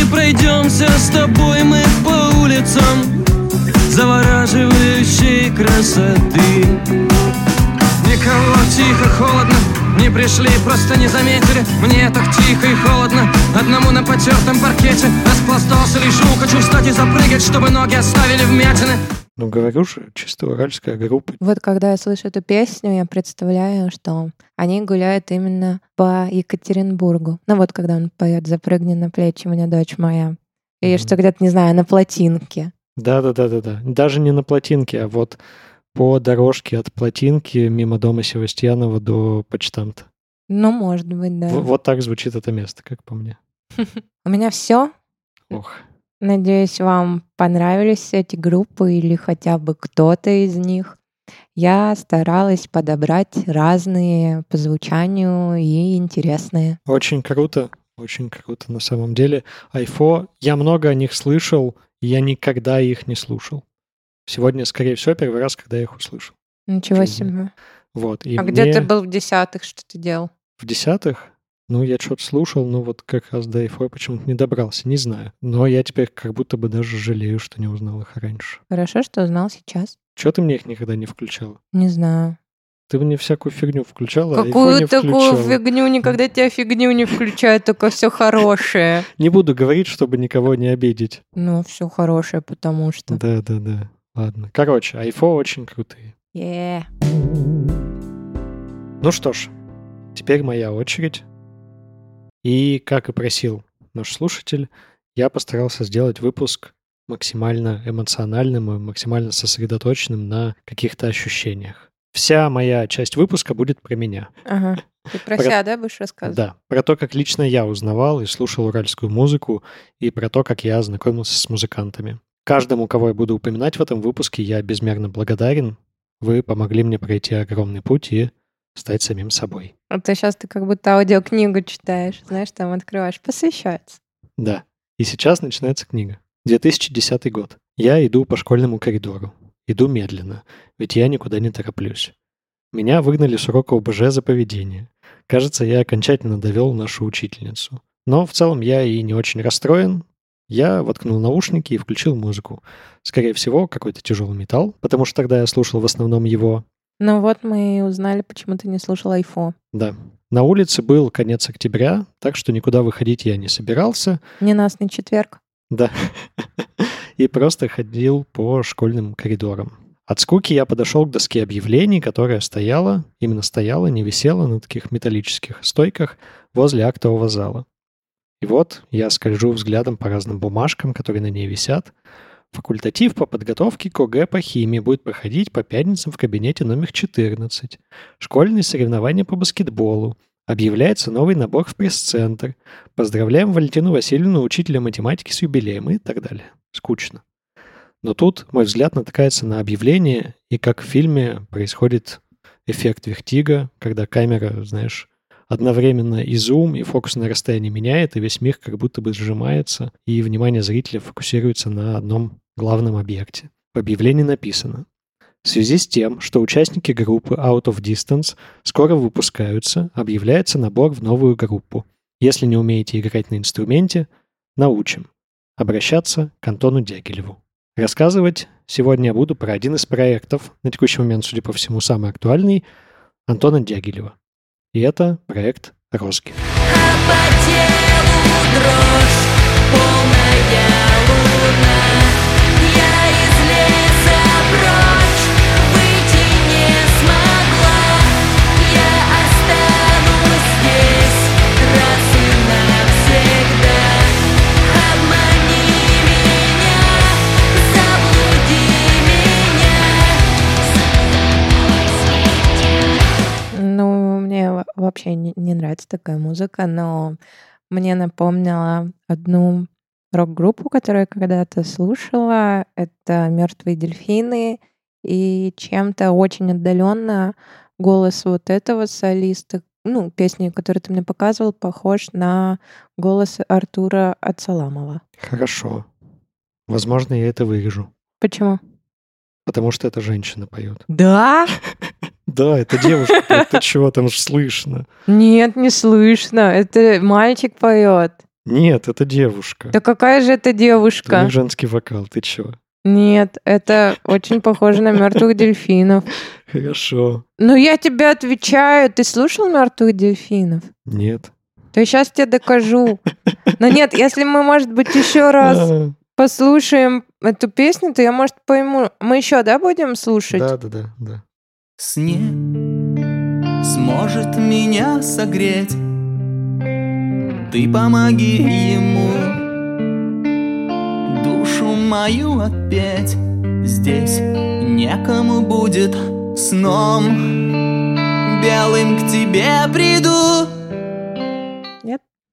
И пройдемся с тобой мы по улицам Завораживающей красоты Никого тихо, холодно Не пришли, просто не заметили Мне так тихо и холодно Одному на потертом паркете Распластался, лежу, хочу встать и запрыгать Чтобы ноги оставили вмятины Ну, говорю же, чисто уральская группа. Вот когда я слышу эту песню, я представляю, что они гуляют именно по Екатеринбургу. Ну вот когда он поет «Запрыгни на плечи мне, дочь моя». Или Мгм. что где-то, не знаю, на плотинке. Да-да-да-да-да. Даже не на плотинке, а вот по дорожке от плотинки мимо дома Севастьянова до почтамта. Ну, может быть, да. В- Вот так звучит это место, как по мне. (laughs) У меня все. Ох. Надеюсь, вам понравились эти группы или хотя бы кто-то из них. Я старалась подобрать разные по звучанию и интересные. Очень круто, очень круто на самом деле. Айфо, я много о них слышал, и я никогда их не слушал. Сегодня, скорее всего, первый раз, когда я их услышал. Ничего себе. Вот. И а где мне ты был в десятых? Что ты делал? в десятых, ну, я что-то слушал, но вот как раз до Айфо почему-то не добрался, не знаю. Но я теперь как будто бы даже жалею, что не узнал их раньше. Хорошо, что узнал сейчас. Чего ты мне их никогда не включала? Не знаю. Ты мне всякую фигню включала, а Какую не такую включала. фигню? Никогда тебя фигню не включают, только все хорошее. Не буду говорить, чтобы никого не обидеть. Ну, все хорошее, потому что. Да-да-да. Ладно. Короче, айфо очень крутые. Е. Ну что ж, теперь моя очередь. И, как и просил наш слушатель, я постарался сделать выпуск максимально эмоциональным и максимально сосредоточенным на каких-то ощущениях. Вся моя часть выпуска будет про меня. Ага. Ты про, Про- себя, да, будешь рассказывать? Да, про то, как лично я узнавал и слушал уральскую музыку, и про то, как я знакомился с музыкантами. Каждому, кого я буду упоминать в этом выпуске, я безмерно благодарен. Вы помогли мне пройти огромный путь и стать самим собой. А ты сейчас ты как будто аудиокнигу читаешь, знаешь, там открываешь, посвящается. Да. И сейчас начинается книга. 2010 год. Я иду по школьному коридору. Иду медленно, ведь я никуда не тороплюсь. Меня выгнали с урока ОБЖ за поведение. Кажется, я окончательно довел нашу учительницу. Но в целом я и не очень расстроен. Я воткнул наушники и включил музыку. Скорее всего, какой-то тяжелый металл, потому что тогда я слушал в основном его. Ну вот мы и узнали, почему ты не слушал айфо. Да. На улице был конец октября, так что никуда выходить я не собирался. Ненастный четверг. Да. И просто ходил по школьным коридорам. От скуки я подошел к доске объявлений, которая стояла, именно стояла, не висела на таких металлических стойках возле актового зала. И вот я скольжу взглядом по разным бумажкам, которые на ней висят. Факультатив по подготовке к ОГЭ по химии будет проходить по пятницам в кабинете номер 14. Школьные соревнования по баскетболу. Объявляется новый набор в пресс-центр. Поздравляем Валентину Васильевну, учителя математики с юбилеем и так далее. Скучно. Но тут мой взгляд натыкается на объявление, и как в фильме происходит эффект вертига, когда камера, знаешь, одновременно и зум, и фокусное расстояние меняет, и весь мир как будто бы сжимается, и внимание зрителя фокусируется на одном главном объекте. В объявлении написано в связи с тем, что участники группы Out of Distance скоро выпускаются, объявляется набор в новую группу. Если не умеете играть на инструменте, научим. Обращаться к Антону Дягилеву. Рассказывать сегодня я буду про один из проектов, на текущий момент, судя по всему, самый актуальный, Антона Дягилева. И это проект «Розги». Ну, мне вообще не, не нравится такая музыка, но мне напомнила одну рок-группу, которую я когда-то слушала. Это Мертвые дельфины. И чем-то очень отдаленно голос вот этого солиста, ну, песни, которую ты мне показывал, похож на голос Артура Ацаламова. Хорошо. Возможно, я это вырежу. Почему? Потому что это женщина поет. Да? (laughs) Да, это девушка. (laughs) Ты чего там ж слышно? Нет, не слышно. Это мальчик поет. Нет, это девушка. Да какая же это Это девушка? них женский вокал. Ты чего? Нет, это очень похоже на мертвых дельфинов. (laughs) Хорошо. Ну, я тебе отвечаю, ты слушал мертвых дельфинов? Нет. То я сейчас тебе докажу. Но нет, если мы, может быть, еще раз (laughs) А, послушаем эту песню, то я, может, пойму. Мы еще, да, будем слушать? Да, да, да, да. Снег сможет меня согреть Ты помоги ему Душу мою отпеть Здесь некому будет сном Белым к тебе приду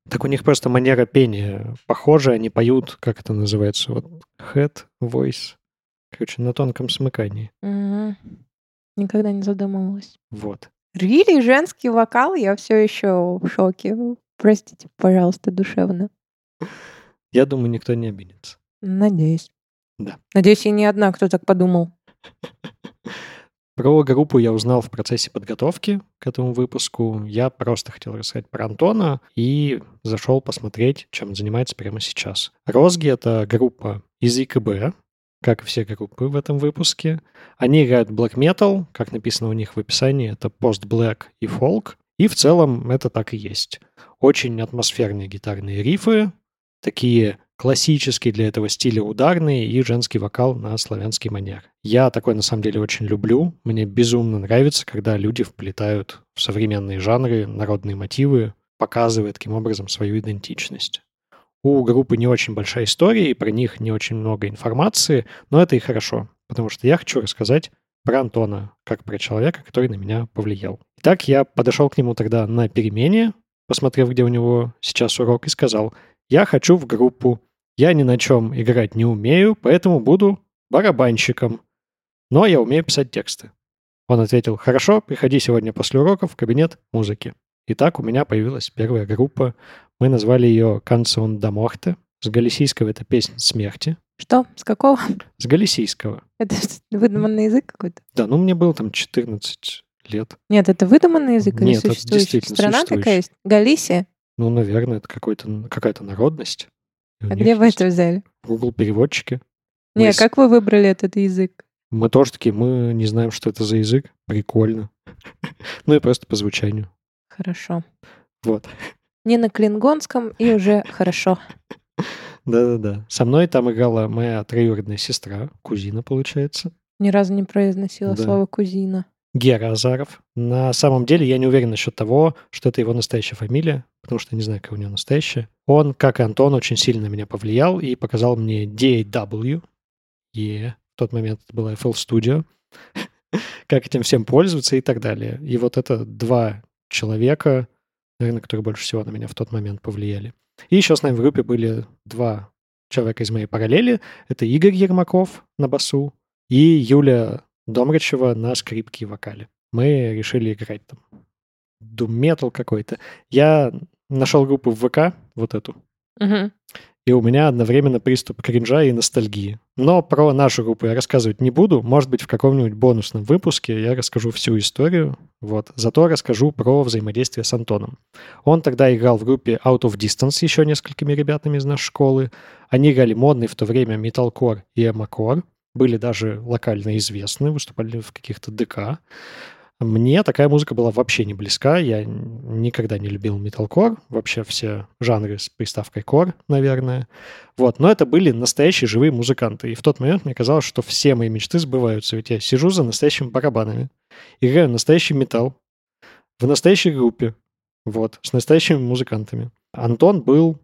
Так у них просто манера пения похожа, они поют, как это называется, вот head voice. Короче, на тонком смыкании. Мгм. Никогда не задумывалась. Вот. Рили, женский вокал, я все еще в шоке. Простите, пожалуйста, душевно. Я думаю, никто не обидится. Надеюсь. Да. Надеюсь, я не одна, кто так подумал. Про группу я узнал в процессе подготовки к этому выпуску. Я просто хотел рассказать про Антона и зашел посмотреть, чем занимается прямо сейчас. Розги — это группа из ИКБ, как и все группы в этом выпуске. Они играют black metal, как написано у них в описании, это пост-блэк и фолк. И в целом это так и есть. Очень атмосферные гитарные рифы, такие классические для этого стиля ударные и женский вокал на славянский манер. Я такой на самом деле очень люблю. Мне безумно нравится, когда люди вплетают в современные жанры народные мотивы, показывая таким образом свою идентичность. У группы не очень большая история, и про них не очень много информации, но это и хорошо, потому что я хочу рассказать про Антона, как про человека, который на меня повлиял. Итак, я подошел к нему тогда на перемене, посмотрев, где у него сейчас урок, и сказал, я хочу в группу, я ни на чем играть не умею, поэтому буду барабанщиком. Но я умею писать тексты. Он ответил, хорошо, приходи сегодня после урока в кабинет музыки. И так у меня появилась первая группа. Мы назвали ее «Канцион да Морте». С галисийского это песня смерти. Что? С какого? С галисийского. Это выдуманный язык какой-то? Да, ну мне было там 14 лет. Нет, это выдуманный язык или Нет, это существующий? действительно Страна существующий. такая есть? Галисия? Ну, наверное, это какой-то, какая-то народность. А где вы это взяли? Google переводчики. Мы Не, с- как вы выбрали этот язык? Мы тоже такие, мы не знаем, что это за язык. Прикольно. (laughs) Ну и просто по звучанию. Хорошо. Вот. Не на клингонском и уже хорошо. Да-да-да. Со мной там играла моя троюродная сестра, кузина, получается. Ни разу не произносила Да. слово кузина. Гера Азаров. На самом деле я не уверен насчет того, что это его настоящая фамилия, потому что не знаю, какая у него настоящая. Он, как и Антон, очень сильно на меня повлиял и показал мне DAW. И в тот момент это была FL Studio. (laughs) как этим всем пользоваться и так далее. И вот это два человека, наверное, которые больше всего на меня в тот момент повлияли. И еще с нами в группе были два человека из моей параллели. Это Игорь Ермаков на басу и Юля Домрачева на скрипке и вокале. Мы решили играть там дум метал какой-то. Я нашел группу в ВК, вот эту, Мгм. И у меня одновременно приступ кринжа и ностальгии. Но про нашу группу я рассказывать не буду. Может быть, в каком-нибудь бонусном выпуске я расскажу всю историю. Вот. Зато расскажу про взаимодействие с Антоном. Он тогда играл в группе Out of Distance еще несколькими ребятами из нашей школы. Они играли модный в то время металкор и эмокор. Были даже локально известны, выступали в каких-то ДК. Мне такая музыка была вообще не близка. Я никогда не любил металкор. Вообще все жанры с приставкой кор, наверное. Вот. Но это были настоящие живые музыканты. И в тот момент мне казалось, что все мои мечты сбываются. Ведь я сижу за настоящими барабанами. Играю настоящий металл. В настоящей группе. Вот. С настоящими музыкантами. Антон был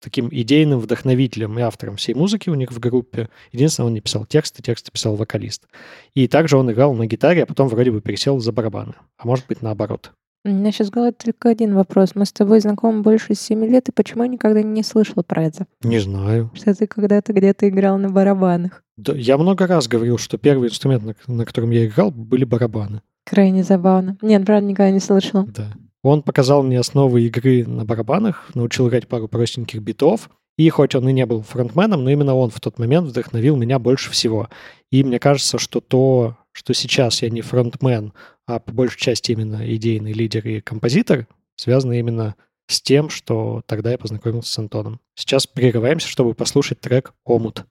таким идейным вдохновителем и автором всей музыки у них в группе. Единственное, он не писал тексты, тексты писал вокалист. И также он играл на гитаре, а потом вроде бы пересел за барабаны. А может быть, наоборот. У меня сейчас в голове только один вопрос. Мы с тобой знакомы больше 7 лет, и почему я никогда не слышала про это? Не знаю. Что ты когда-то где-то играл на барабанах. Да, я много раз говорил, что первый инструмент, на, на котором я играл, были барабаны. Крайне забавно. Нет, правда, никогда не слышала. Да. Он показал мне основы игры на барабанах, научил играть пару простеньких битов. И хоть он и не был фронтменом, но именно он в тот момент вдохновил меня больше всего. И мне кажется, что то, что сейчас я не фронтмен, а по большей части именно идейный лидер и композитор, связано именно с тем, что тогда я познакомился с Антоном. Сейчас прерываемся, чтобы послушать трек «Омут».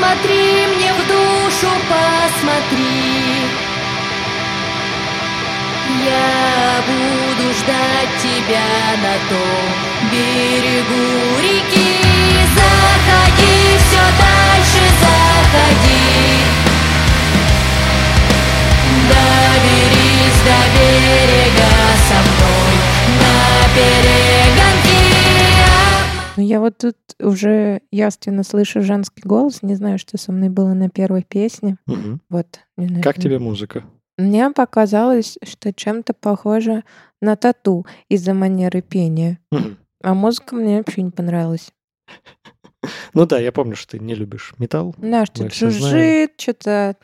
Посмотри мне душу, посмотри Я буду ждать тебя на том берегу реки я вот тут уже явственно слышу женский голос. Не знаю, что со мной было на первой песне. Мгм. Вот. Как тебе музыка? Мне показалось, что чем-то похоже на тату из-за манеры пения. Мгм. А музыка мне вообще не понравилась. (laughs) Ну да, я помню, что ты не любишь металл. Да, знаем. жужжит, что-то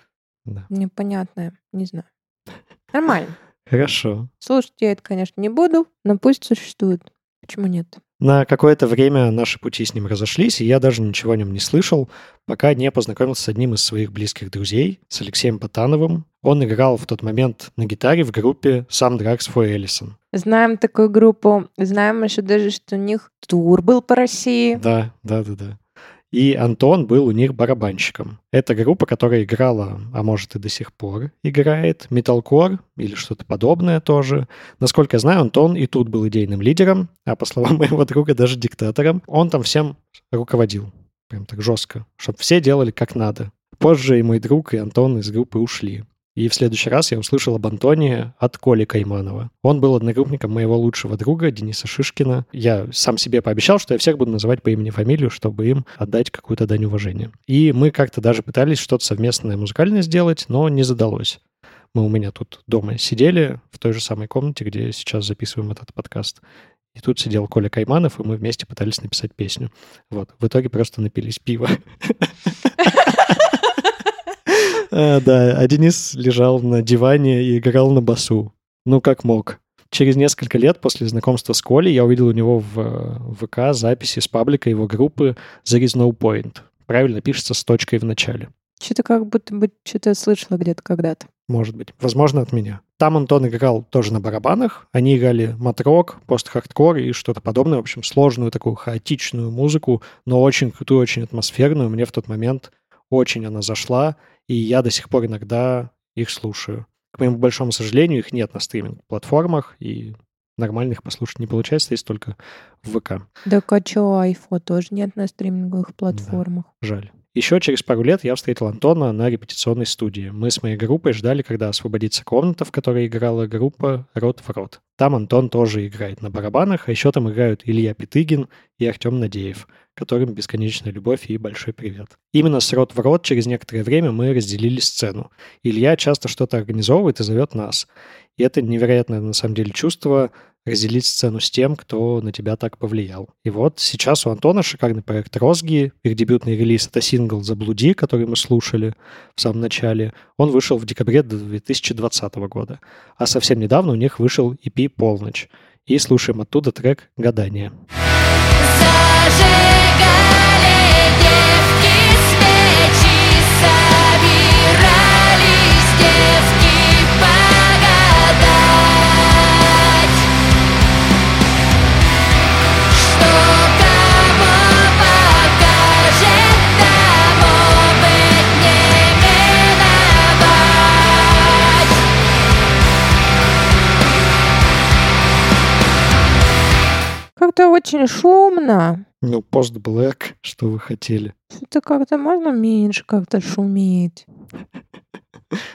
Да. непонятное. Не знаю. (laughs) Нормально. Хорошо. Слушать я это, конечно, не буду, но пусть существует. Почему нет? На какое-то время наши пути с ним разошлись, и я даже ничего о нем не слышал, пока не познакомился с одним из своих близких друзей, с Алексеем Ботановым. Он играл в тот момент на гитаре в группе Some Drugs for Ellison. Знаем такую группу. Знаем еще даже, что у них тур был по России. Да, да, да, да. И Антон был у них барабанщиком. Это группа, которая играла, а может и до сих пор играет, металкор или что-то подобное тоже. Насколько я знаю, Антон и тут был идейным лидером, а по словам (laughs) моего друга, даже диктатором. Он там всем руководил. Прям так жестко. Чтобы все делали как надо. Позже и мой друг, и Антон из группы ушли. И в следующий раз я услышал об Антоне от Коли Кайманова. Он был одногруппником моего лучшего друга Дениса Шишкина. Я сам себе пообещал, что я всех буду называть по имени фамилию, чтобы им отдать какую-то дань уважения. И мы как-то даже пытались что-то совместное музыкальное сделать, но не задалось. Мы у меня тут дома сидели в той же самой комнате, где сейчас записываем этот подкаст. И тут сидел Коля Кайманов, и мы вместе пытались написать песню. Вот. В итоге просто напились пива. (laughs) А, Да, а Денис лежал на диване и играл на басу. Ну, как мог. Через несколько лет после знакомства с Колей я увидел у него в э, ВК записи с паблика его группы There is no point. Правильно пишется с точкой в начале. Что-то как будто бы что-то слышала где-то когда-то. Может быть. Возможно, от меня. Там Антон играл тоже на барабанах. Они играли матрок, пост-хардкор и что-то подобное. В общем, сложную такую хаотичную музыку, но очень крутую, очень атмосферную. Мне в тот момент очень она зашла, и я до сих пор иногда их слушаю. К моему большому сожалению, их нет на стриминг-платформах, и нормально их послушать не получается, есть только в ВК. Да а чё, айфо тоже нет на стриминговых платформах. Жаль. Еще через пару лет я встретил Антона на репетиционной студии. Мы с моей группой ждали, когда освободится комната, в которой играла группа «Рот в рот». Там Антон тоже играет на барабанах, а еще там играют Илья Петыгин и Артем Надеев, которым бесконечная любовь и большой привет. Именно с «Рот в рот» через некоторое время мы разделили сцену. Илья часто что-то организовывает и зовет нас. И это невероятное, на самом деле, чувство разделить сцену с тем, кто на тебя так повлиял. И вот сейчас у Антона шикарный проект «Розги». Их дебютный релиз — это сингл «Заблуди», который мы слушали в самом начале. Он вышел в декабре 2020 года. А совсем недавно у них вышел EP «Полночь». И слушаем оттуда трек «Гадание». Зажигали Как-то очень шумно. Ну, пост-блэк, что вы хотели. Что-то как-то можно меньше как-то шуметь.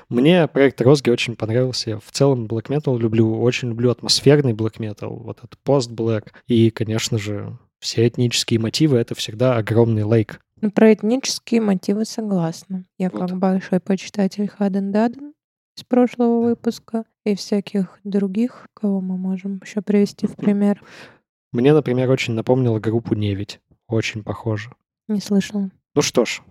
Мне проект Розги очень понравился. Я в целом black metal люблю, очень люблю атмосферный black metal, вот этот пост-блэк. И, конечно же, все этнические мотивы — это всегда огромный лайк. Ну, про этнические мотивы согласна. Я Вот. как большой почитатель Хаден Даден из прошлого выпуска и всяких других, кого мы можем еще привести в пример. Мне, например, очень напомнило группу «Неведь». Очень похоже. Не слышала. Ну что ж,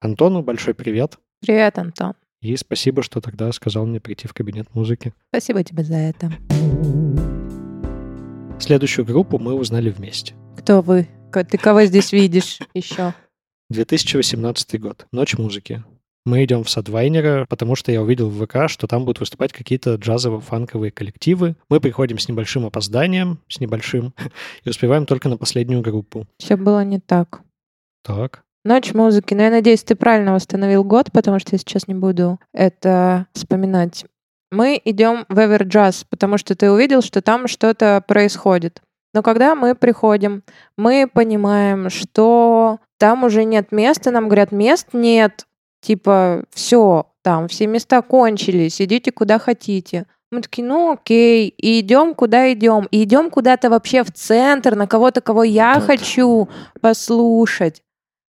Антону большой привет. Привет, Антон. И спасибо, что тогда сказал мне прийти в кабинет музыки. Спасибо тебе за это. Следующую группу мы узнали вместе. Кто вы? Ты кого здесь видишь еще? (laughs) 2018 год. Ночь музыки. Мы идем в Садвайнера, потому что я увидел в ВК, что там будут выступать какие-то джазово-фанковые коллективы. Мы приходим с небольшим опозданием, с небольшим, (laughs) и успеваем только на последнюю группу. Все было не так. Так. Ночь музыки. Но я надеюсь, ты правильно восстановил год, потому что я сейчас не буду это вспоминать. Мы идем в Everjazz, потому что ты увидел, что там что-то происходит. Но когда мы приходим, мы понимаем, что там уже нет места, нам говорят, мест нет, типа, все, там все места кончились, идите куда хотите. Мы такие, ну окей, и идем куда идем, и идем куда-то вообще в центр, на кого-то, кого я Тот. хочу послушать.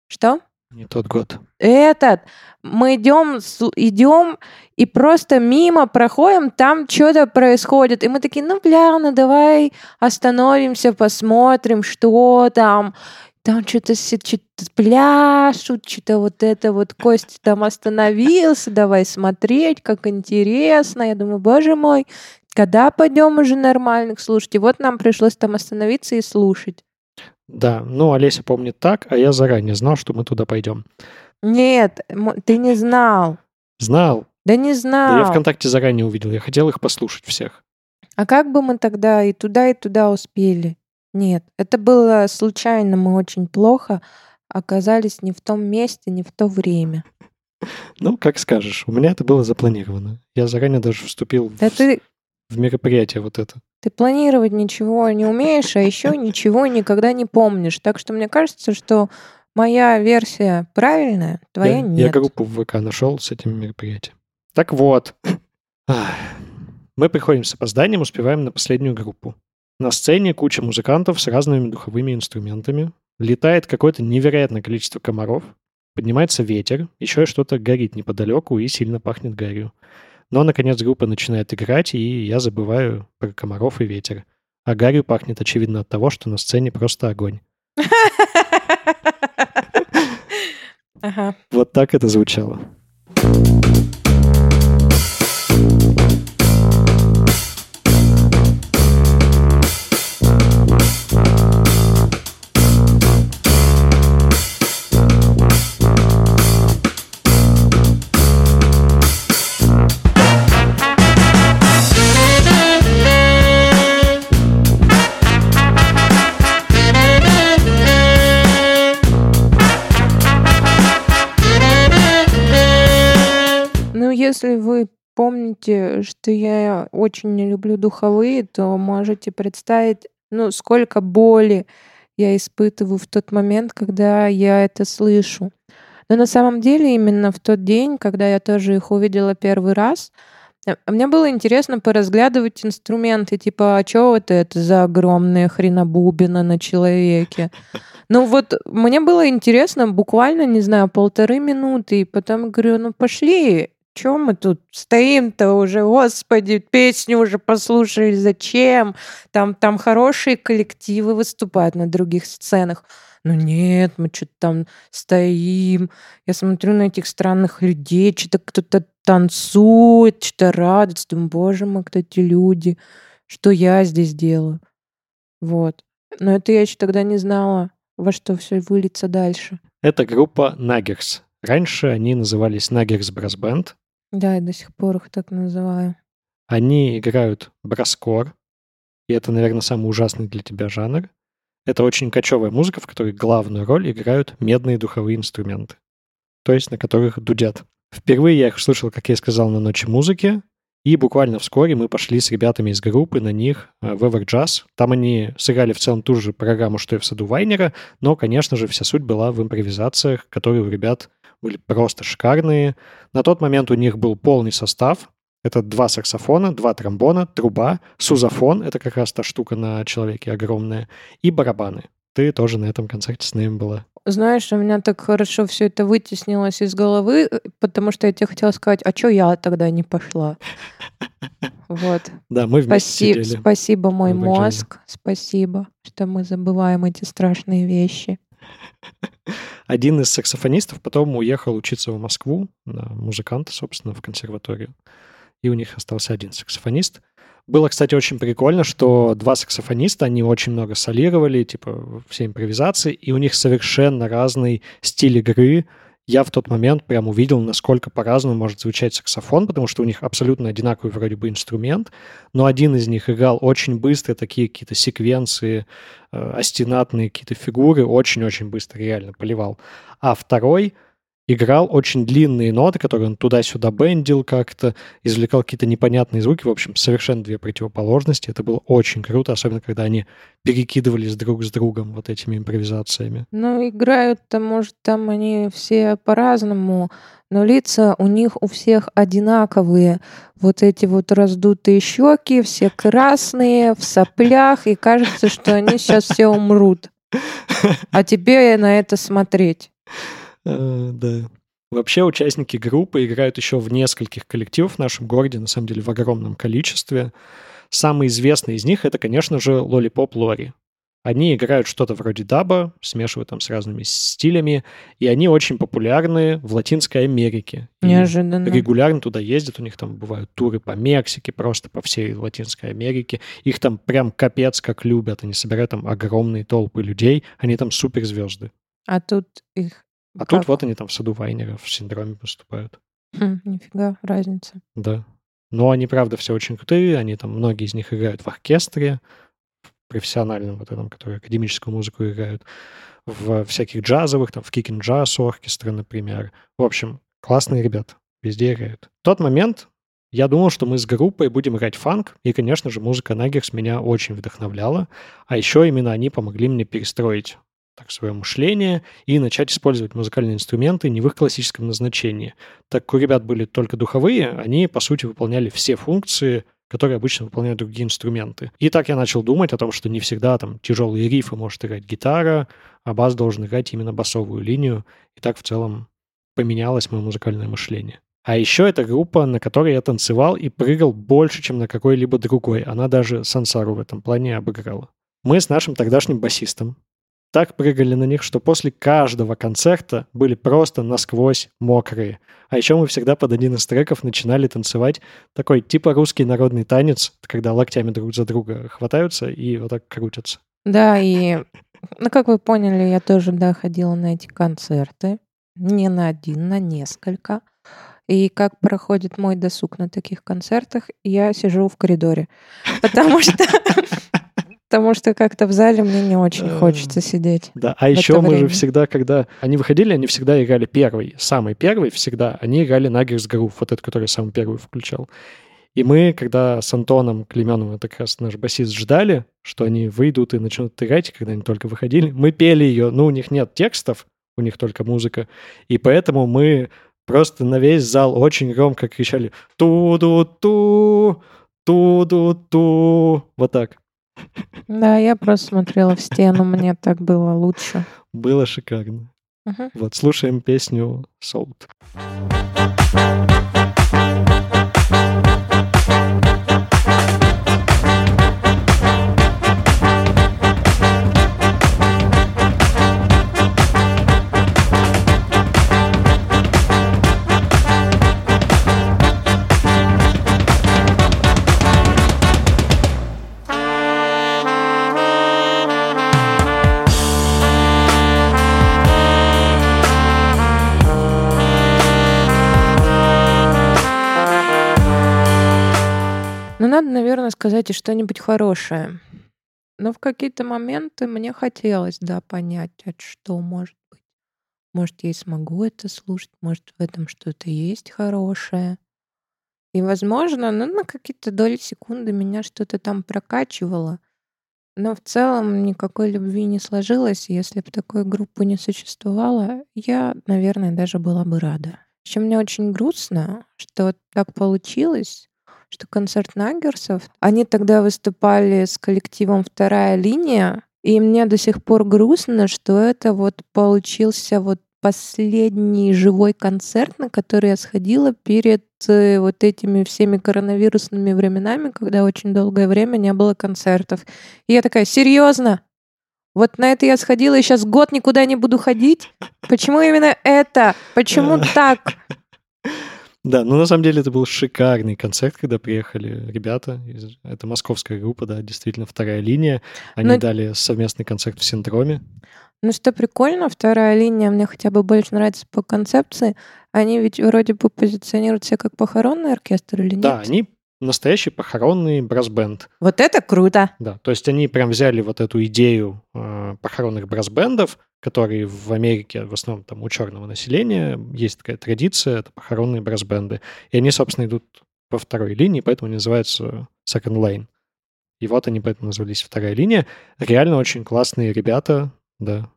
Что? Не тот год. Этот. Мы идем, идем и просто мимо проходим, там что-то происходит. И мы такие, ну, бля, ну давай остановимся, посмотрим, что там. Там что-то что-то пляшут, что-то вот это вот Костя там остановился, давай смотреть, как интересно. Я думаю, боже мой, когда пойдем уже нормальных слушать? И вот нам пришлось там остановиться и слушать. Да, ну, Олеся помнит так, а я заранее знал, что мы туда пойдем. Нет, ты не знал. Знал. Да не Да знал. я ВКонтакте заранее увидел. Я хотел их послушать всех. А как бы мы тогда и туда, и туда успели? Нет, это было случайно, мы очень плохо оказались не в том месте, не в то время. Ну, как скажешь. У меня это было запланировано. Я заранее даже вступил в, Да ты, в мероприятие вот это. ты планировать ничего не умеешь, а еще (laughs) ничего никогда не помнишь. Так что мне кажется, что моя версия правильная, твоя я, нет. я группу в ВК нашел с этим мероприятием. Так вот, (clears throat) мы приходим с опозданием, успеваем на последнюю группу. На сцене куча музыкантов с разными духовыми инструментами. Летает какое-то невероятное количество комаров. Поднимается ветер, еще что-то горит неподалеку и сильно пахнет гарью. Но, наконец, группа начинает играть, и я забываю про комаров и ветер. А гарью пахнет, очевидно, от того, что на сцене просто огонь. (laughs) (laughs) Ага. Вот так это звучало. Если вы помните, что я очень не люблю духовые, то можете представить, ну, сколько боли я испытываю в тот момент, когда я это слышу. Но на самом деле именно в тот день, когда я тоже их увидела первый раз, э, мне было интересно поразглядывать инструменты, типа, а чё вот это за огромная хренобубина на человеке? Ну вот мне было интересно буквально, не знаю, полторы минуты, и потом говорю, ну пошли, чем мы тут стоим-то уже, господи, песню уже послушали, зачем? Там, там хорошие коллективы выступают на других сценах. Ну нет, мы что-то там стоим. Я смотрю на этих странных людей, что-то кто-то танцует, что-то радуется. Думаю, боже мой, кто эти люди? Что я здесь делаю? Вот. Но это я еще тогда не знала, во что все выльется дальше. Это группа Наггерс. Раньше они назывались Наггерс Brass Band. Да, я до сих пор их так называю. Они играют браскор, и это, наверное, самый ужасный для тебя жанр. Это очень кочевая музыка, в которой главную роль играют медные духовые инструменты, то есть на которых дудят. Впервые я их услышал, как я и сказал, на ночи музыки, и буквально вскоре мы пошли с ребятами из группы на них э, в Everjazz. Там они сыграли в целом ту же программу, что и в саду Вайнера, но, конечно же, вся суть была в импровизациях, которые у ребят были просто шикарные. На тот момент у них был полный состав. Это два саксофона, два тромбона, труба, сузофон, это как раз та штука на человеке огромная, и барабаны. Ты тоже на этом концерте с ними была. Знаешь, у меня так хорошо все это вытеснилось из головы, э, потому что я тебе хотела сказать, а что я тогда не пошла? (laughs) Вот. Да, мы вместе Спасибо, сидели. спасибо, мой мозг. Спасибо, что мы забываем эти страшные вещи. Один из саксофонистов потом уехал учиться в Москву на музыканта, собственно, в консерваторию. И у них остался один саксофонист. Было, кстати, очень прикольно, что два саксофониста, они очень много солировали, типа, все импровизации, и у них совершенно разный стиль игры. Я в тот момент прям увидел, насколько по-разному может звучать саксофон, потому что у них абсолютно одинаковый вроде бы инструмент, но один из них играл очень быстро такие какие-то секвенции, э, остенатные какие-то фигуры, очень-очень быстро реально поливал. А второй играл очень длинные ноты, которые он туда-сюда бендил как-то, извлекал какие-то непонятные звуки. В общем, совершенно две противоположности. Это было очень круто, особенно когда они перекидывались друг с другом вот этими импровизациями. Ну, играют-то, может, там они все по-разному, но лица у них у всех одинаковые. Вот эти вот раздутые щеки, все красные, в соплях, и кажется, что они сейчас все умрут. А тебе на это смотреть. Э, Да. Вообще участники группы играют еще в нескольких коллективах в нашем городе, на самом деле в огромном количестве. Самый известный из них это, конечно же, Lollipop Лори. Они играют что-то вроде даба, смешивают там с разными стилями, и они очень популярны в Латинской Америке. И Неожиданно. регулярно туда ездят, у них там бывают туры по Мексике, просто по всей Латинской Америке. Их там прям капец как любят, они собирают там огромные толпы людей, они там суперзвезды. А тут их... А как? тут вот они там в саду Вайнера в синдроме выступают. Хм, нифига, разница. Да. Но они, правда, все очень крутые. Они там, многие из них играют в оркестре, в профессиональном вот этом, который академическую музыку играют, в всяких джазовых, там, в Кикин Джаз оркестре, например. В общем, классные ребята. Везде играют. В тот момент я думал, что мы с группой будем играть фанк, и, конечно же, музыка Наггерс меня очень вдохновляла. А еще именно они помогли мне перестроить так, свое мышление и начать использовать музыкальные инструменты не в их классическом назначении. Так как у ребят были только духовые, они, по сути, выполняли все функции, которые обычно выполняют другие инструменты. И так я начал думать о том, что не всегда там тяжелые рифы может играть гитара, а бас должен играть именно басовую линию. И так в целом поменялось мое музыкальное мышление. А еще это группа, на которой я танцевал и прыгал больше, чем на какой-либо другой. Она даже Сансару в этом плане обыграла. Мы с нашим тогдашним басистом так прыгали на них, что после каждого концерта были просто насквозь мокрые. А еще мы всегда под один из треков начинали танцевать такой типа русский народный танец, когда локтями друг за друга хватаются и вот так крутятся. Да, и, ну, как вы поняли, я тоже, да, ходила на эти концерты. Не на один, на несколько. И как проходит мой досуг на таких концертах, я сижу в коридоре. Потому что Потому что как-то в зале мне не очень хочется сидеть. Да, а еще мы же всегда, когда они выходили, они всегда играли первый, самый первый всегда, они играли Нагерс Грув, вот этот, который самый первый включал. И мы, когда с Антоном Клеменовым, это как раз наш басист, ждали, что они выйдут и начнут играть, когда они только выходили, мы пели ее, ну, у них нет текстов, у них только музыка, и поэтому мы просто на весь зал очень громко кричали «Ту-ду-ту! Ту-ду-ту!» Вот так. Да, я просто смотрела в стену, мне так было лучше. Было шикарно. Мгм. Вот, слушаем песню «Солт». Ну, сказать и что-нибудь хорошее. Но в какие-то моменты мне хотелось, да, понять, что может быть. Может, я и смогу это слушать, может, в этом что-то есть хорошее. И, возможно, ну, на какие-то доли секунды меня что-то там прокачивало. Но в целом никакой любви не сложилось. Если бы такой группы не существовало, я, наверное, даже была бы рада. Еще мне очень грустно, что так получилось, что концерт Наггерсов, они тогда выступали с коллективом «Вторая линия», и мне до сих пор грустно, что это вот получился вот последний живой концерт, на который я сходила перед э, вот этими всеми коронавирусными временами, когда очень долгое время не было концертов. И я такая, серьезно? Вот на это я сходила, и сейчас год никуда не буду ходить? Почему именно это? Почему так? Да, ну на самом деле это был шикарный концерт, когда приехали ребята. из- Это московская группа, да, действительно вторая линия. Они Ну- дали совместный концерт в Синдроме. Ну что прикольно, вторая линия мне хотя бы больше нравится по концепции. Они ведь вроде бы позиционируют себя как похоронный оркестр или нет? Да, они настоящий похоронный брас-бенд. Вот это круто. Да, то есть они прям взяли вот эту идею э, похоронных брас-бендов, которые в Америке в основном там у черного населения есть такая традиция, это похоронные брас-бенды. И они, собственно, идут по второй линии, поэтому они называются Second Lane. И вот они поэтому назвались вторая линия. Реально очень классные ребята, да.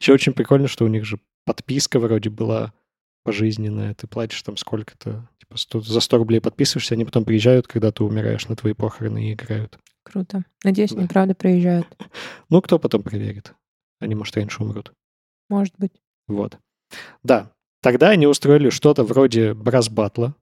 Еще очень прикольно, что у них же подписка вроде была пожизненная. Ты платишь там сколько-то, типа 100 за 100 рублей подписываешься, они потом приезжают, когда ты умираешь на твои похороны и играют. Круто. Надеюсь, Да. они правда приезжают. (laughs) Ну, кто потом проверит? Они, может, раньше умрут. Может быть. Вот. Да. Тогда они устроили что-то вроде брас-батла,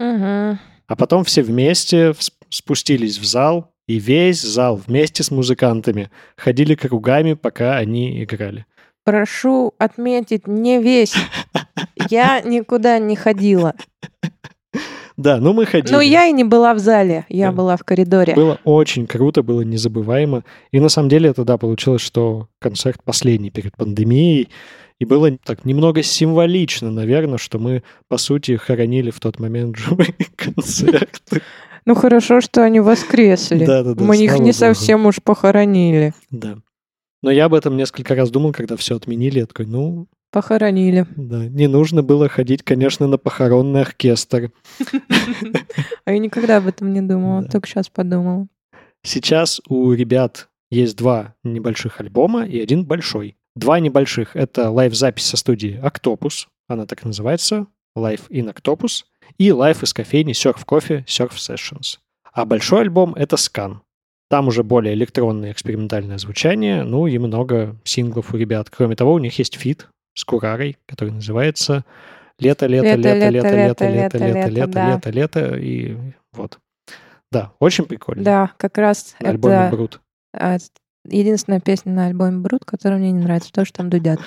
Угу. а потом все вместе спустились в зал, и весь зал вместе с музыкантами ходили кругами, пока они играли. Прошу отметить, не весь. Я никуда не ходила. Да, ну мы ходили. Ну, я и не была в зале, я Да. была в коридоре. Было очень круто, было незабываемо. И на самом деле это, да, получилось, что концерт последний перед пандемией. И было так немного символично, наверное, что мы, по сути, хоронили в тот момент (laughs) живые концерты. Ну, хорошо, что они воскресли. Да-да-да, Мы их не богу. совсем уж похоронили. Да. Но я об этом несколько раз думал, когда все отменили. Я такой, ну, Похоронили. да, не нужно было ходить, конечно, на похоронный оркестр. А я никогда об этом не думала, только сейчас подумала. Сейчас у ребят есть два небольших альбома и один большой. Два небольших — это live-запись со студии Octopus, она так и называется, Live in Octopus, и live из кофейни Surf Coffee Surf Sessions. А большой альбом — это Scan. Там уже более электронное экспериментальное звучание, ну и много синглов у ребят. Кроме того, у них есть feat с Курарой, который называется «Лето, лето, лето, лето, лето, лето, лето, лето, лето, лето, лето». И вот. Да, очень прикольно. Да, как раз На это Брут. а, единственная песня на альбоме Брут, которая мне не нравится, то, что там дудят.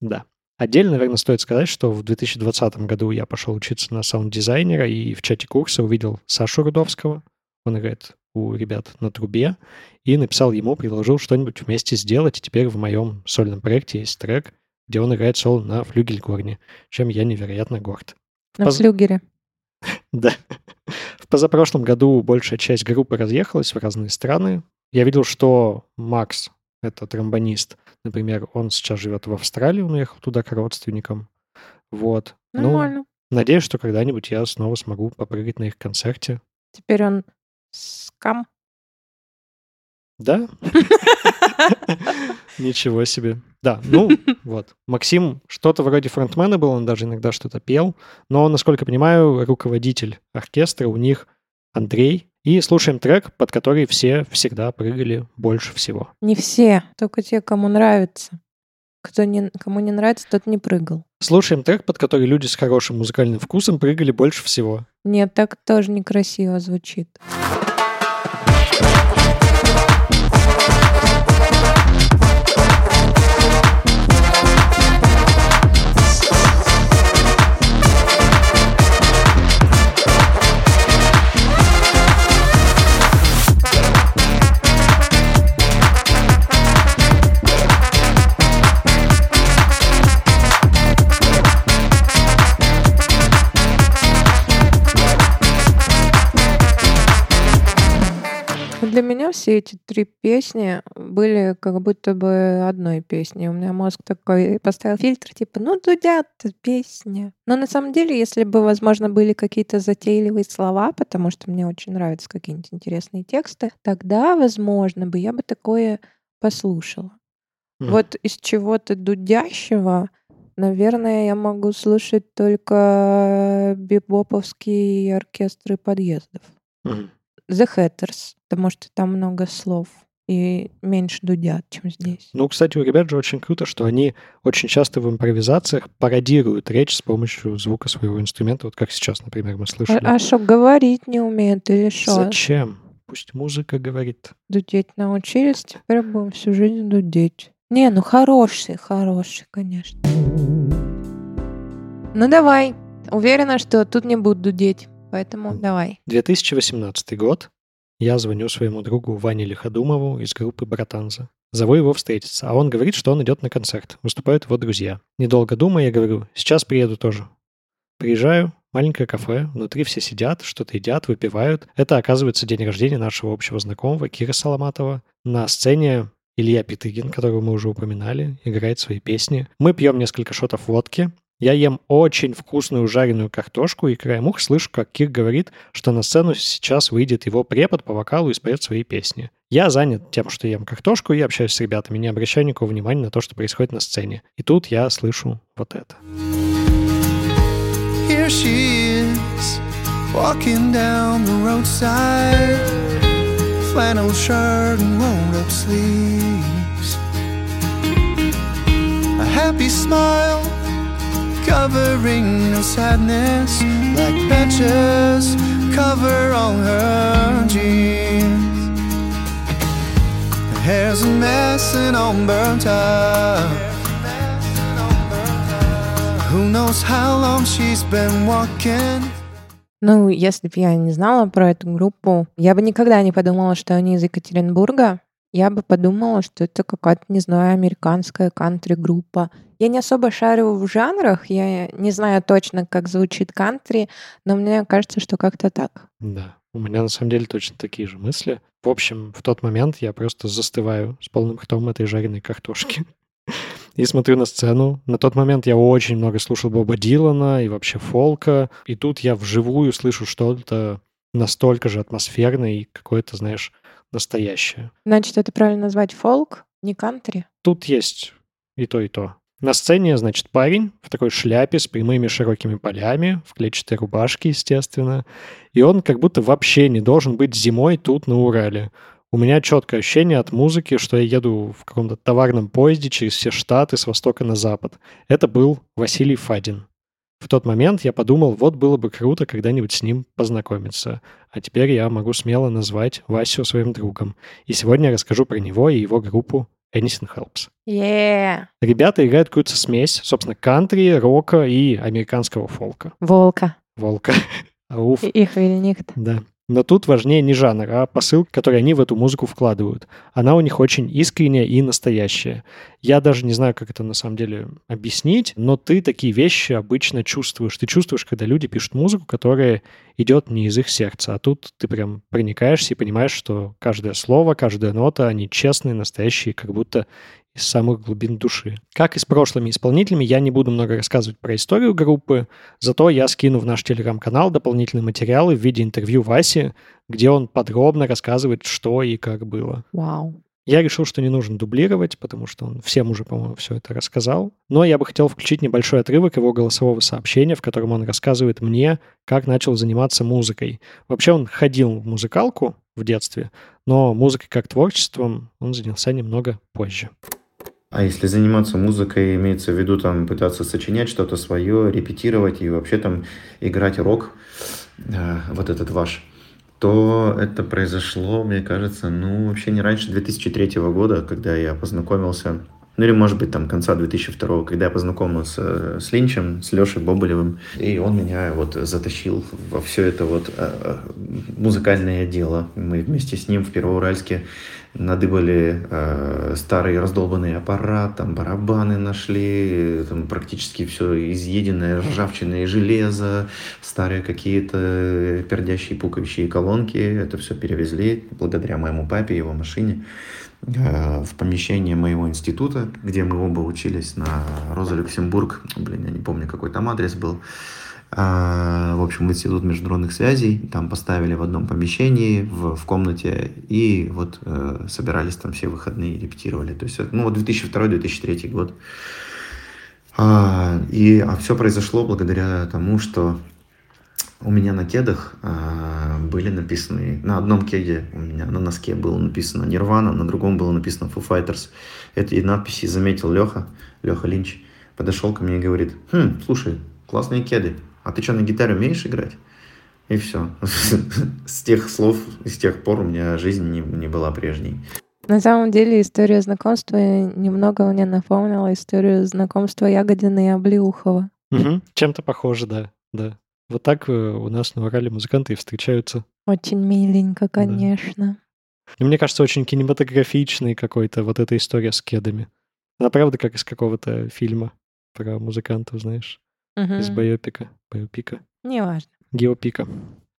Да. Отдельно, наверное, стоит сказать, что в 2020 году я пошел учиться на саунд-дизайнера и в чате курса увидел Сашу Рудовского. Он играет у ребят на трубе. И написал ему, предложил что-нибудь вместе сделать. И теперь в моем сольном проекте есть трек, где он играет соло на флюгельгорне, чем я невероятно горд. На Поз- флюгере. (laughs) Да. В позапрошлом году большая часть группы разъехалась в разные страны. Я видел, что Макс, это тромбонист, например, он сейчас живет в Австралии, он уехал туда к родственникам. Вот. Ну, Нормально. надеюсь, что когда-нибудь я снова смогу попрыгать на их концерте. Теперь он скам. Да? (laughs) Ничего себе. Да, ну вот. Максим что-то вроде фронтмена был, он даже иногда что-то пел. Но, насколько понимаю, руководитель оркестра у них Андрей. И слушаем трек, под который все всегда прыгали больше всего. Не все, только те, кому нравится. Кто не, кому не нравится, тот не прыгал. Слушаем трек, под который люди с хорошим музыкальным вкусом прыгали больше всего. Нет, так тоже некрасиво звучит. Для меня все эти три песни были как будто бы одной песней. У меня мозг такой поставил фильтр, типа, ну, дудят песня. Но на самом деле, если бы, возможно, были какие-то затейливые слова, потому что мне очень нравятся какие-нибудь интересные тексты, тогда, возможно, бы я бы такое послушала. Мгм. Вот из чего-то дудящего, наверное, я могу слушать только бибоповские оркестры подъездов. Мгм. The Hatters, потому что там много слов и меньше дудят, чем здесь. Ну, кстати, у ребят же очень круто, что они очень часто в импровизациях пародируют речь с помощью звука своего инструмента, вот как сейчас, например, мы слышали. А что, говорить не умеют или что? Зачем? Пусть музыка говорит. Дудеть научились, теперь будем всю жизнь дудеть. Не, ну хороший, хороший, конечно. Ну давай. Уверена, что тут не будут дудеть, поэтому давай. 2018 год. Я звоню своему другу Ване Лиходумову из группы «Братанза». Зову его встретиться, а он говорит, что он идет на концерт. Выступают его друзья. Недолго думая, я говорю, сейчас приеду тоже. Приезжаю, маленькое кафе, внутри все сидят, что-то едят, выпивают. Это, оказывается, день рождения нашего общего знакомого Кира Соломатова. На сцене Илья Петыгин, которого мы уже упоминали, играет свои песни. Мы пьем несколько шотов водки. Я ем очень вкусную жареную картошку, и краем уха слышу, как Кир говорит, что на сцену сейчас выйдет его препод по вокалу и споет свои песни. Я занят тем, что ем картошку и общаюсь с ребятами, не обращаю никакого внимания на то, что происходит на сцене. И тут я слышу вот это. Here she is, walking down the roadside. Flannel shirt and rolled up sleeves. A happy smile covering her sadness, like patches cover all her jeans. Her hair's a mess and all burnt up. Who knows how long she's been walking? Ну, если бы я не знала про эту группу, я бы никогда не подумала, что они из Екатеринбурга. Я бы подумала, что это какая-то, не знаю, американская кантри-группа. Я не особо шарю в жанрах, я не знаю точно, как звучит кантри, но мне кажется, что как-то так. Да, у меня на самом деле точно такие же мысли. В общем, в тот момент я просто застываю с полным ртом этой жареной картошки. (laughs) И смотрю на сцену. На тот момент я очень много слушал Боба Дилана и вообще фолка. И тут я вживую слышу что-то настолько же атмосферное и какое-то, знаешь, настоящее. Значит, это правильно назвать фолк, не кантри? Тут есть и то, и то. На сцене, значит, парень в такой шляпе с прямыми широкими полями, в клетчатой рубашке, естественно. И он как будто вообще не должен быть зимой тут, на Урале. У меня четкое ощущение от музыки, что я еду в каком-то товарном поезде через все штаты с востока на запад. Это был Василий Фадин. В тот момент я подумал, вот было бы круто когда-нибудь с ним познакомиться. А теперь я могу смело назвать Васю своим другом. И сегодня я расскажу про него и его группу Anything Helps. Yeah. Ребята играют какую-то смесь, собственно, кантри, рока и американского фолка. Волка. Волка. (laughs) Ауф. И Их вильникт. Да. Но тут важнее не жанр, а посыл, который они в эту музыку вкладывают. Она у них очень искренняя и настоящая. Я даже не знаю, как это на самом деле объяснить, но ты такие вещи обычно чувствуешь. Ты чувствуешь, когда люди пишут музыку, которая идет не из их сердца, а тут ты прям проникаешься и понимаешь, что каждое слово, каждая нота, они честные, настоящие, как будто из самых глубин души. Как и с прошлыми исполнителями, я не буду много рассказывать про историю группы, зато я скину в наш телеграм-канал дополнительные материалы в виде интервью Васи, где он подробно рассказывает, что и как было. Вау. Я решил, что не нужно дублировать, потому что он всем уже, по-моему, все это рассказал. Но я бы хотел включить небольшой отрывок его голосового сообщения, в котором он рассказывает мне, как начал заниматься музыкой. Вообще он ходил в музыкалку в детстве, но музыкой как творчеством он занялся немного позже. А если заниматься музыкой, имеется в виду там пытаться сочинять что-то свое, репетировать и вообще там играть рок, э, вот этот ваш, то это произошло, мне кажется, ну вообще не раньше 2003 года, когда я познакомился, ну или может быть там конца 2002, когда я познакомился с Линчем, с Лешей Боболевым, и он меня вот затащил во все это вот э, э, музыкальное дело. Мы вместе с ним в Первоуральске надыбали э, старый раздолбанный аппарат, там барабаны нашли, там практически все изъеденное, ржавчина и железо, старые какие-то пердящие пукающие колонки. Это все перевезли благодаря моему папе, его машине э, в помещение моего института, где мы оба учились на Роза Люксембург. Блин, я не помню, какой там адрес был. А, в общем, Институт международных связей. Там поставили в одном помещении, в, в комнате, и вот э, собирались там все выходные, репетировали. То есть, это, ну, вот 2002-2003 год. А, и а все произошло благодаря тому, что у меня на кедах а, были написаны, на одном кеде у меня на носке было написано Нирвана, на другом было написано Foo Fighters. Эти надписи заметил Леха, Леха Линч, подошел ко мне и говорит, хм, слушай, классные кеды, а ты что, на гитаре умеешь играть? И все. (laughs) С тех слов, с тех пор у меня жизнь не, не была прежней. На самом деле история знакомства немного мне напомнила историю знакомства Ягодина и Облеухова. Мгм. Чем-то похоже, да, да. Вот так э, у нас на Урале музыканты и встречаются. Очень миленько, конечно. И мне кажется, очень кинематографичной какой-то вот эта история с кедами. Она правда как из какого-то фильма про музыкантов, знаешь, из Мгм. байопика, байопика, Неважно. геопика.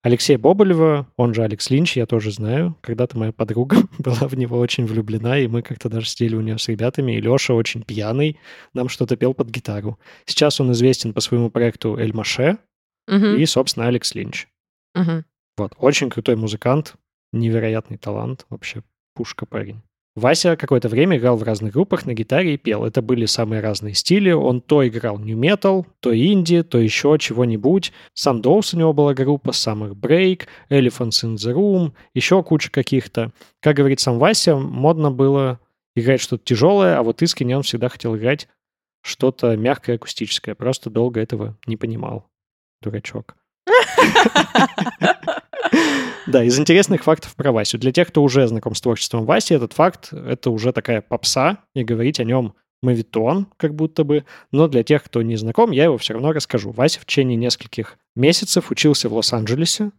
Алексея Боболева, он же Алекс Линч, я тоже знаю. Когда-то моя подруга (laughs) была в него очень влюблена, и мы как-то даже сидели у нее с ребятами, и Леша очень пьяный нам что-то пел под гитару. Сейчас он известен по своему проекту «Эльмаш» Мгм. и, собственно, Алекс Линч. Мгм. Вот, очень крутой музыкант, невероятный талант, вообще пушка парень. Вася какое-то время играл в разных группах на гитаре и пел. Это были самые разные стили. Он то играл нью метал, то инди, то еще чего-нибудь. Сам Доус у него была группа, Summer Break, Elephants in the Room, еще куча каких-то. Как говорит сам Вася, модно было играть что-то тяжелое, а вот искренне он всегда хотел играть что-то мягкое, акустическое. Просто долго этого не понимал. Дурачок. (laughs) (laughs) Да, из интересных фактов про Васю. Для тех, кто уже знаком с творчеством Васи, этот факт — это уже такая попса, и говорить о нем мавитон, как будто бы. Но для тех, кто не знаком, я его все равно расскажу. Вася в течение нескольких месяцев учился в Лос-Анджелесе.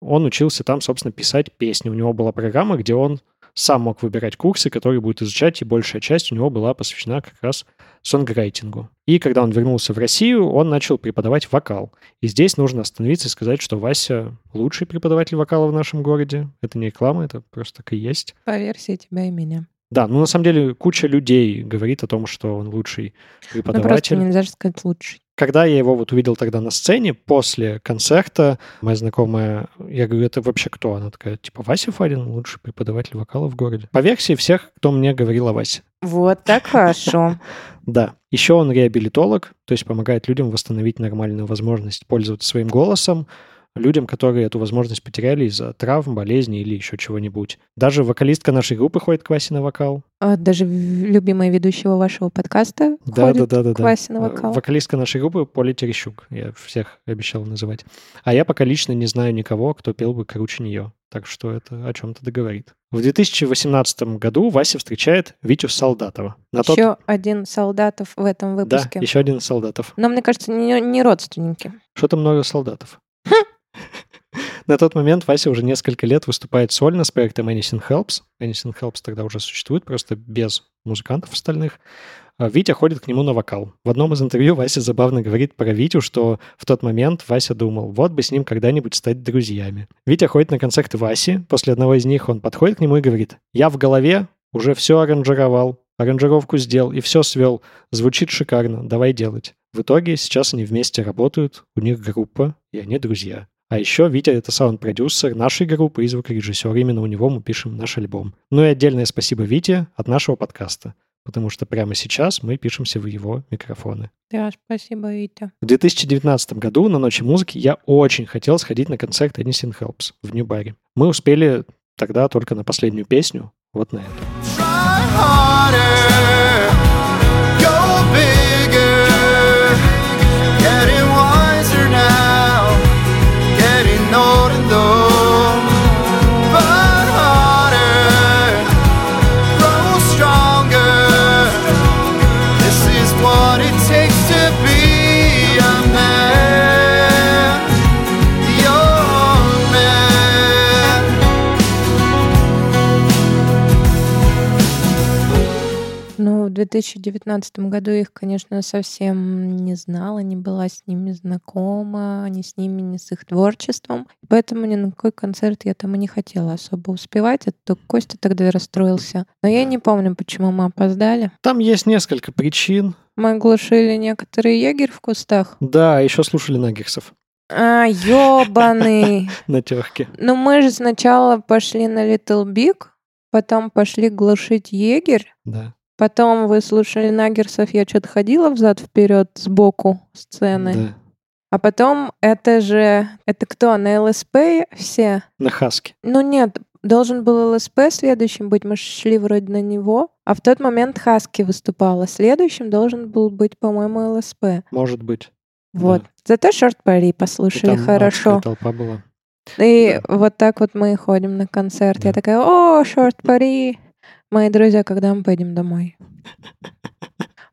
Он учился там, собственно, писать песни. У него была программа, где он сам мог выбирать курсы, которые будет изучать, и большая часть у него была посвящена как раз сонграйтингу. И когда он вернулся в Россию, он начал преподавать вокал. И здесь нужно остановиться и сказать, что Вася лучший преподаватель вокала в нашем городе. Это не реклама, это просто так и есть. По версии тебя и меня. Да, ну на самом деле куча людей говорит о том, что он лучший Ну, просто преподаватель. нельзя же сказать лучший. Когда я его вот увидел тогда на сцене, после концерта, моя знакомая, я говорю, это вообще кто? Она такая, типа, Вася Фарин, лучший преподаватель вокала в городе. По версии всех, кто мне говорил о Васе. Вот так (laughs) хорошо. Да. Еще он реабилитолог, то есть помогает людям восстановить нормальную возможность пользоваться своим голосом, людям, которые эту возможность потеряли из-за травм, болезней или еще чего-нибудь. Даже вокалистка нашей группы ходит к Васе на вокал. А, Даже любимая ведущего вашего подкаста Да, ходит да, да, да, к да. Васе на Э, вокал. Вокалистка нашей группы Поля Терещук. Я всех обещал называть. А я пока лично не знаю никого, кто пел бы круче нее. Так что это о чем-то договорит. В 2018 году Вася встречает Витю Солдатова. На тот- Еще один солдатов в этом Да, выпуске. еще один солдатов. Но мне кажется, не, не родственники. Что-то много солдатов. На тот момент Вася уже несколько лет выступает сольно с проектом Anything Helps. Anything Helps тогда уже существует, просто без музыкантов остальных. А Витя ходит к нему на вокал. В одном из интервью Вася забавно говорит про Витю, что в тот момент Вася думал, вот бы с ним когда-нибудь стать друзьями. Витя ходит на концерты Васи. После одного из них он подходит к нему и говорит, я в голове уже все аранжировал, аранжировку сделал и все свел. Звучит шикарно, давай делать. В итоге сейчас они вместе работают, у них группа, и они друзья. А еще Витя — это саунд-продюсер нашей группы и звукорежиссер. Именно у него мы пишем наш альбом. Ну и отдельное спасибо Вите от нашего подкаста, потому что прямо сейчас мы пишемся в его микрофоны. Да, спасибо, Витя. В 2019 году на Ночи музыки я очень хотел сходить на концерт Anything Helps в Нью-Баре. Мы успели тогда только на последнюю песню, вот на эту. Try harder, 2019 году их, конечно, совсем не знала, не была с ними знакома, ни с ними, ни с их творчеством. Поэтому ни на какой концерт я там и не хотела особо успевать. Это только Костя тогда расстроился. Но я не помню, почему мы опоздали. Там есть несколько причин. Мы глушили некоторые егерь в кустах. Да, еще слушали Наггерсов А, ёбаный. (laughs) на терке. Ну, мы же сначала пошли на Little Big, потом пошли глушить егерь, Да. Потом вы слушали Наггерсов, я что-то ходила взад-вперед сбоку сцены. да. А потом это же... Это кто? На ЛСП все? На Хаске. Ну нет, должен был ЛСП следующим быть, мы шли вроде на него. А в тот момент Хаски выступала. Следующим должен был быть, по-моему, ЛСП. Может быть. Вот. Зато шорт пари И послушали там хорошо. толпа была. И вот так вот мы и ходим на концерт. Я Да. такая, о, шорт пари. Мои друзья, когда мы поедем домой?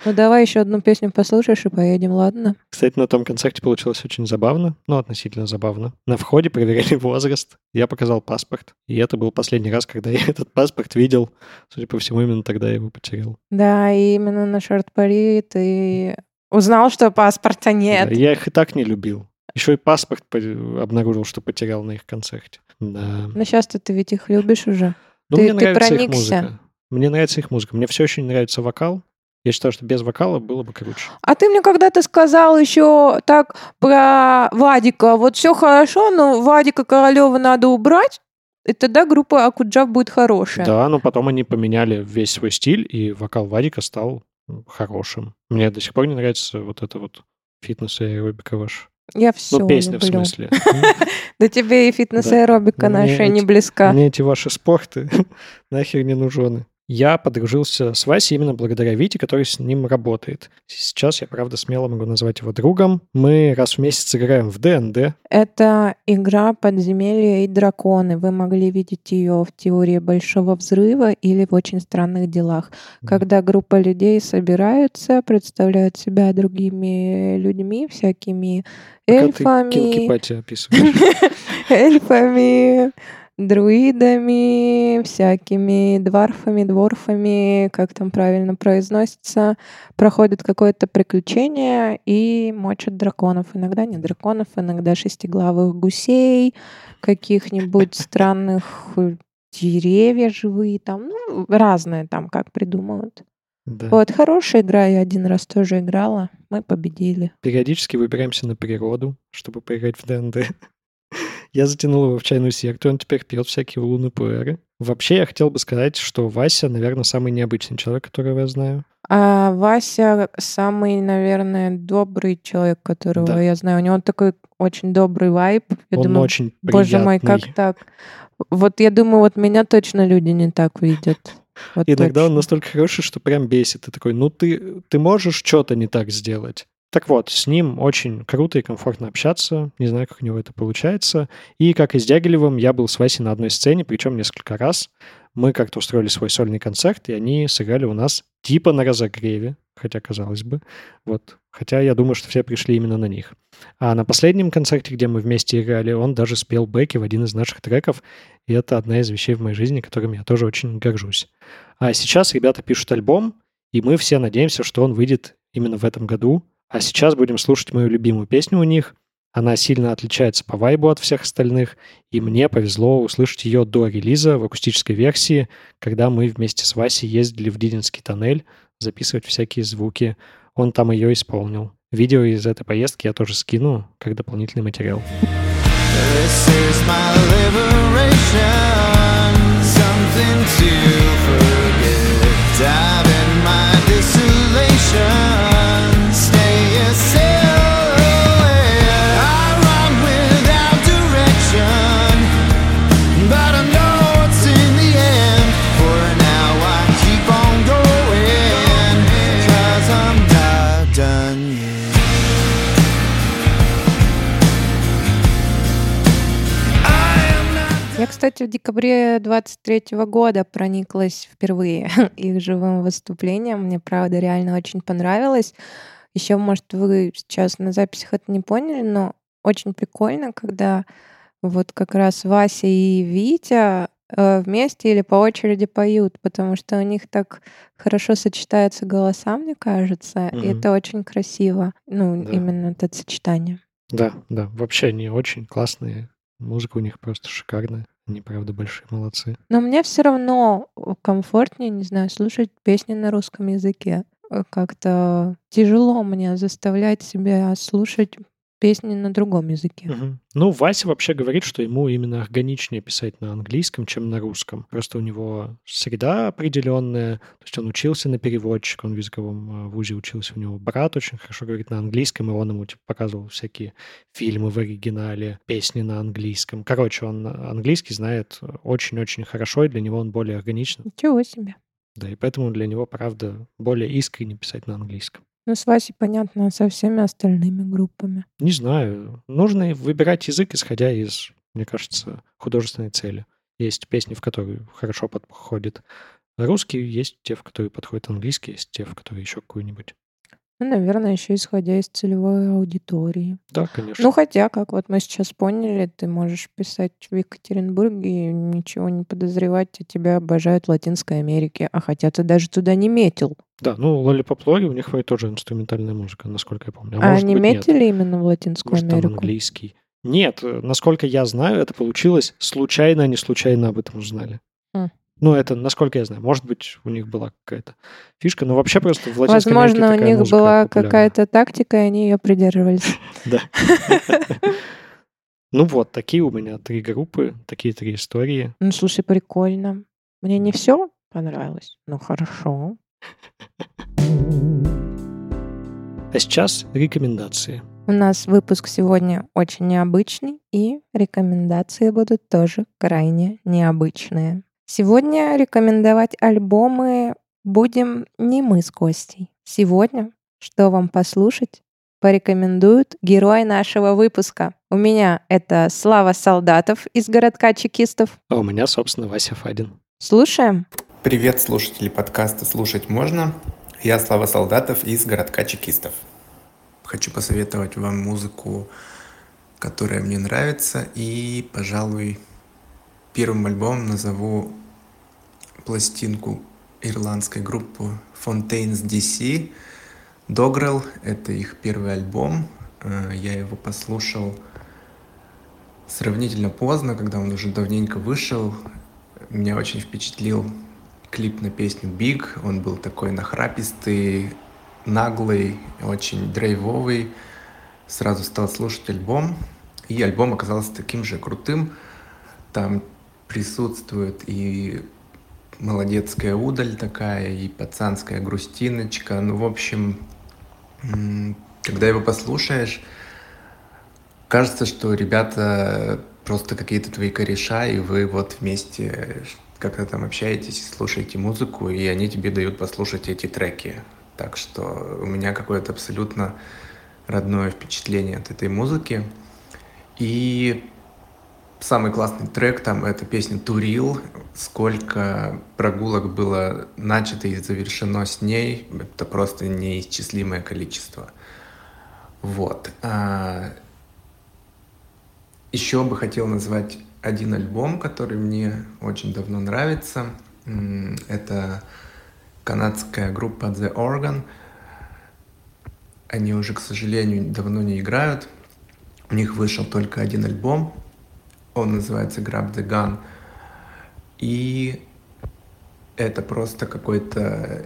Ну давай еще одну песню послушаешь и поедем, ладно? Кстати, на том концерте получилось очень забавно, ну, относительно забавно. На входе проверяли (laughs) возраст, я показал паспорт, и это был последний раз, когда (laughs) я этот паспорт видел. Судя по всему, именно тогда я его потерял. Да, и именно на шорт пари ты узнал, что паспорта нет. Да, я их и так не любил. Еще и паспорт по- обнаружил, что потерял на их концерте. Да. Но сейчас-то ты ведь их любишь уже. Ну, Ты- мне ты нравится их проникся? музыка. Мне нравится их музыка. Мне все очень нравится вокал. Я считаю, что без вокала было бы круче. А ты мне когда-то сказал еще так про Вадика. Вот все хорошо, но Вадика Королева надо убрать, и тогда группа Акуджав будет хорошая. Да, но потом они поменяли весь свой стиль, и вокал Вадика стал хорошим. Мне до сих пор не нравится вот это вот фитнес и аэробика ваш. Я все Ну, песня в люблю. смысле. (laughs) Да тебе и фитнес Да. аэробика наша не близка. Мне эти ваши спорты (laughs) нахер не нужны. Я подружился с Васей именно благодаря Вите, который с ним работает. Сейчас я, правда, смело могу назвать его другом. Мы раз в месяц играем в ДНД. Это игра «Подземелья и драконы». Вы могли видеть ее в «Теории большого взрыва» или в «Очень странных делах». Когда группа людей собираются, представляют себя другими людьми, всякими Пока ты эльфами, кинки-пати описываешь. (laughs) эльфами, друидами, всякими дварфами, дворфами, как там правильно произносится, проходят какое-то приключение и мочат драконов. Иногда не драконов, иногда шестиглавых гусей, каких-нибудь странных деревья живые там, ну, разные там, как придумывают. Да. Вот, хорошая игра, я один раз тоже играла, мы победили. Периодически выбираемся на природу, чтобы поиграть в ДНД. Я затянул его в чайную секту, он теперь пьет всякие луны пуэры. Вообще, я хотел бы сказать, что Вася, наверное, самый необычный человек, которого я знаю. А Вася самый, наверное, добрый человек, которого Да. я знаю. У него такой очень добрый вайб. Я Он думаю, очень боже мой, как приятный. так? Вот я думаю, вот меня точно люди не так видят. Вот Иногда он точно. настолько хороший, что прям бесит. Ты такой, ну ты, ты можешь что-то не так сделать. Так вот, с ним очень круто и комфортно общаться. Не знаю, как у него это получается. И как и с Дягилевым, я был с Васей на одной сцене, причем несколько раз. Мы как-то устроили свой сольный концерт, и они сыграли у нас типа на разогреве, хотя казалось бы. Вот. Хотя я думаю, что все пришли именно на них. А на последнем концерте, где мы вместе играли, он даже спел бэки в один из наших треков, и это одна из вещей в моей жизни, которыми я тоже очень горжусь. А сейчас ребята пишут альбом, и мы все надеемся, что он выйдет именно в этом году. А сейчас будем слушать мою любимую песню у них. Она сильно отличается по вайбу от всех остальных, и мне повезло услышать ее до релиза в акустической версии, когда мы вместе с Васей ездили в Дидинский тоннель записывать всякие звуки. Он там ее исполнил. Видео из этой поездки я тоже скину как дополнительный материал. This is my кстати, в декабре 23 года прониклась впервые (laughs) их живым выступлением. Мне, правда, реально очень понравилось. Еще, может, вы сейчас на записях это не поняли, но очень прикольно, когда вот как раз Вася и Витя э, вместе или по очереди поют, потому что у них так хорошо сочетаются голоса, мне кажется, и Мгм. это очень красиво. Ну, Да. именно это сочетание. Да, да, вообще они очень классные. Музыка у них просто шикарная. Они, правда, большие молодцы. Но мне все равно комфортнее, не знаю, слушать песни на русском языке. Э, Как-то тяжело мне заставлять себя слушать песни на другом языке. Мгм. Ну, Вася вообще говорит, что ему именно органичнее писать на английском, чем на русском. Просто у него среда определенная, то есть он учился на переводчика, он в языковом э, вузе учился, у него брат очень хорошо говорит на английском, и он ему типа, показывал всякие фильмы в оригинале, песни на английском. Короче, он английский знает очень-очень хорошо, и для него он более органичен. Ничего себе. Да, и поэтому для него, правда, более искренне писать на английском. Ну, с Васей понятно, а со всеми остальными группами. Не знаю. Нужно выбирать язык, исходя из, мне кажется, художественной цели. Есть песни, в которые хорошо подходит русский, есть те, в которые подходит английский, есть те, в которые еще какой-нибудь. Ну, наверное, еще исходя из целевой аудитории. Да, конечно. Ну, хотя, как вот мы сейчас поняли, ты можешь писать в Екатеринбурге и ничего не подозревать, а тебя обожают в Латинской Америке, а хотя ты даже туда не метил. Да, ну, Lori, у них вроде тоже инструментальная музыка, насколько я помню. А, может они быть, нет. метили именно в Латинскую Может, там Америку? английский. Нет, э, насколько я знаю, это получилось случайно, они случайно об этом узнали. Ну, это, насколько я знаю, может быть, у них была какая-то фишка, но вообще просто в Латинской Америке Возможно, у такая них была какая-то тактика, и они ее придерживались. (laughs) Да. Ну вот, такие у меня три группы, такие три истории. Ну, слушай, прикольно. Мне не все понравилось, но хорошо. А сейчас рекомендации. У нас выпуск сегодня очень необычный, и рекомендации будут тоже крайне необычные. Сегодня рекомендовать альбомы будем не мы с Костей. Сегодня, что вам послушать, порекомендуют герой нашего выпуска. У меня это Слава Солдатов из городка чекистов. А у меня, собственно, Вася Фадин. Слушаем. Привет, слушатели подкаста «Слушать можно». Я Слава Солдатов из городка чекистов. Хочу посоветовать вам музыку, которая мне нравится, и, пожалуй, первым альбомом назову пластинку ирландской группы Fontaines DC. Dogrel — это их первый альбом. Э, Я его послушал сравнительно поздно, когда он уже давненько вышел. Меня очень впечатлил клип на песню Big. Он был такой нахрапистый, наглый, очень драйвовый. Сразу стал слушать альбом. И альбом оказался таким же крутым. Там присутствует и молодецкая удаль такая, и пацанская грустиночка. Ну, в общем, когда его послушаешь, кажется, что ребята просто какие-то твои кореша, и вы вот вместе как-то там общаетесь, слушаете музыку, и они тебе дают послушать эти треки. Так что у меня какое-то абсолютно родное впечатление от этой музыки. И самый классный трек там это песня Турил. Сколько прогулок было начато и завершено с ней, это просто неисчислимое количество. Вот. А, еще бы хотел назвать один альбом, который мне очень давно нравится. Это канадская группа The Organ. Они уже, к сожалению, давно не играют. У них вышел только один альбом. Он называется Grab the Gun. И это просто какой-то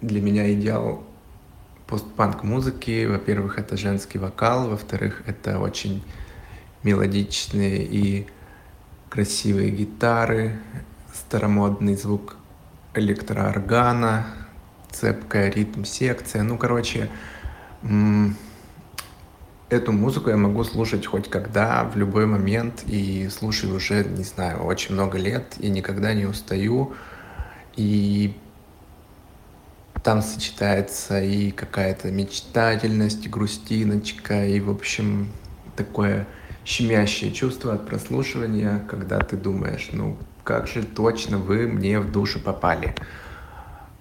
для меня идеал постпанк музыки. Во-первых, это женский вокал, во-вторых, это очень мелодичные и красивые гитары, старомодный звук электрооргана, цепкая ритм-секция. Ну, короче, эту музыку я могу слушать хоть когда, в любой момент, и слушаю уже, не знаю, очень много лет, и никогда не устаю. И там сочетается и какая-то мечтательность, и грустиночка, и, в общем, такое щемящее чувство от прослушивания, когда ты думаешь, ну, как же точно вы мне в душу попали.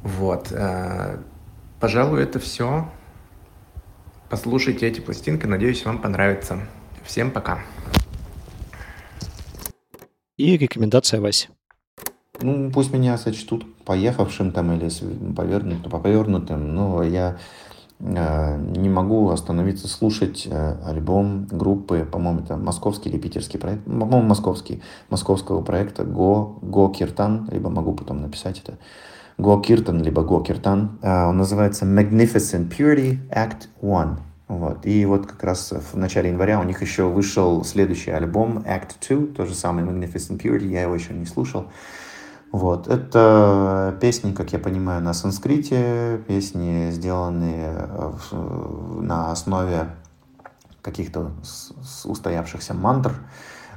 Вот. Э, пожалуй, это все. Послушайте эти пластинки, надеюсь, вам понравится. Всем пока. И рекомендация Васи. Ну, пусть меня сочтут поехавшим там или повернутым, повернутым, но я Э, не могу остановиться слушать э, альбом группы, по-моему, это московский или питерский проект, по-моему, московский, московского проекта Го, Го Киртан, либо могу потом написать это, Го Киртан, либо Го Киртан. Э, он называется Magnificent Purity Act One. Вот. И вот как раз в начале января у них еще вышел следующий альбом Act 2, тоже самый Magnificent Purity, я его еще не слушал. Вот. Это песни, как я понимаю, на санскрите, песни, сделанные на основе каких-то устоявшихся мантр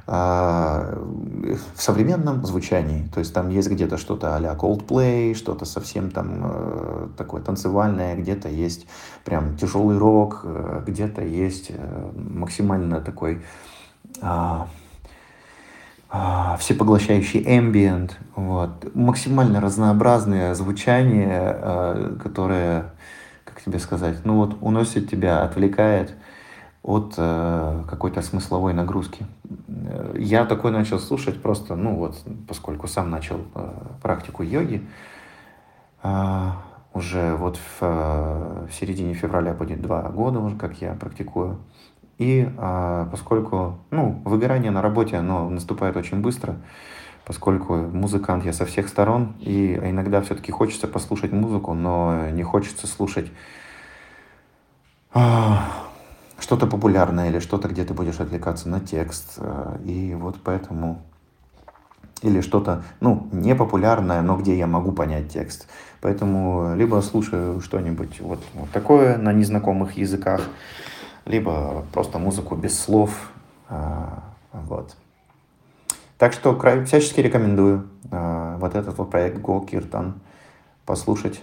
в современном звучании. То есть там есть где-то что-то а-ля Coldplay, что-то совсем там э, такое танцевальное, где-то есть прям тяжелый рок, э, где-то есть э, максимально такой а, а, всепоглощающий ambient, вот, максимально разнообразное звучание, которое, как тебе сказать, ну вот уносит тебя, отвлекает от э, какой-то смысловой нагрузки. Я такой начал слушать просто, ну вот, поскольку сам начал э, практику йоги, э, уже вот в, в середине февраля будет два года уже, как я практикую. И а, поскольку ну, выгорание на работе оно наступает очень быстро, поскольку музыкант я со всех сторон, и иногда все-таки хочется послушать музыку, но не хочется слушать а, что-то популярное или что-то, где ты будешь отвлекаться на текст. А, и вот поэтому... Или что-то, ну, непопулярное, но где я могу понять текст. Поэтому либо слушаю что-нибудь вот, вот такое на незнакомых языках, либо просто музыку без слов. А, вот. Так что всячески рекомендую вот этот вот проект Go Kirtan послушать,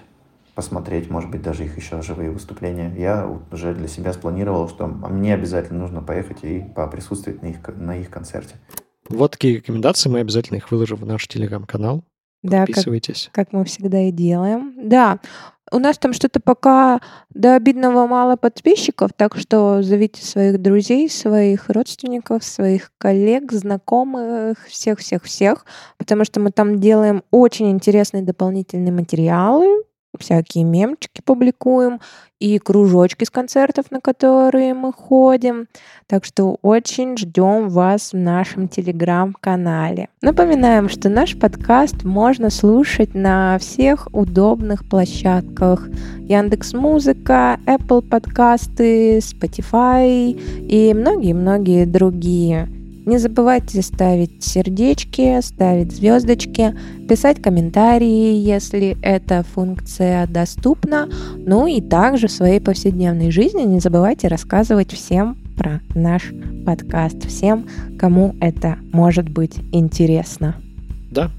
посмотреть, может быть, даже их еще живые выступления. Я уже для себя спланировал, что мне обязательно нужно поехать и поприсутствовать на их, на их концерте. Вот такие рекомендации, мы обязательно их выложим в наш телеграм-канал. Да, Подписывайтесь. Как, как мы всегда и делаем. Да, у нас там что-то пока до обидного мало подписчиков, так что зовите своих друзей, своих родственников, своих коллег, знакомых, всех-всех-всех, потому что мы там делаем очень интересные дополнительные материалы, всякие мемчики публикуем и кружочки с концертов, на которые мы ходим. Так что очень ждем вас в нашем телеграм-канале. Напоминаем, что наш подкаст можно слушать на всех удобных площадках. Яндекс Музыка, Apple подкасты, Spotify и многие-многие другие. Не забывайте ставить сердечки, ставить звездочки, писать комментарии, если эта функция доступна. Ну и также в своей повседневной жизни не забывайте рассказывать всем про наш подкаст, всем, кому это может быть интересно. Да.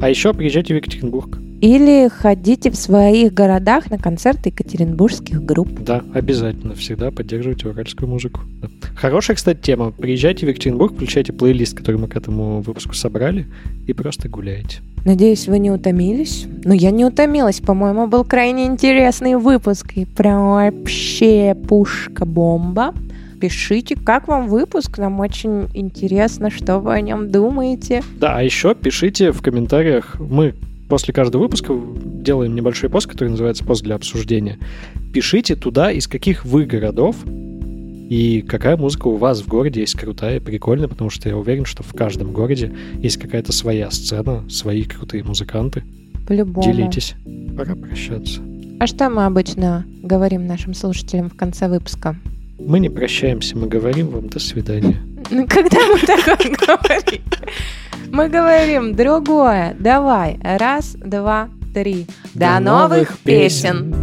А еще приезжайте в Екатеринбург. Или ходите в своих городах на концерты екатеринбургских групп. Да, обязательно. Всегда поддерживайте уральскую музыку. Да. Хорошая, кстати, тема. Приезжайте в Екатеринбург, включайте плейлист, который мы к этому выпуску собрали, и просто гуляйте. Надеюсь, вы не утомились. Но я не утомилась. По-моему, был крайне интересный выпуск. И прям вообще пушка-бомба. Пишите, как вам выпуск. Нам очень интересно, что вы о нем думаете. Да, а еще пишите в комментариях. Мы после каждого выпуска делаем небольшой пост, который называется «Пост для обсуждения». Пишите туда, из каких вы городов и какая музыка у вас в городе есть крутая, прикольная, потому что я уверен, что в каждом городе есть какая-то своя сцена, свои крутые музыканты. По-любому. Делитесь. Пора прощаться. А что мы обычно говорим нашим слушателям в конце выпуска? Мы не прощаемся, мы говорим вам до свидания. (laughs) Когда мы такое говорим? Мы говорим другое. Давай. Раз, два, три. До, новых песен.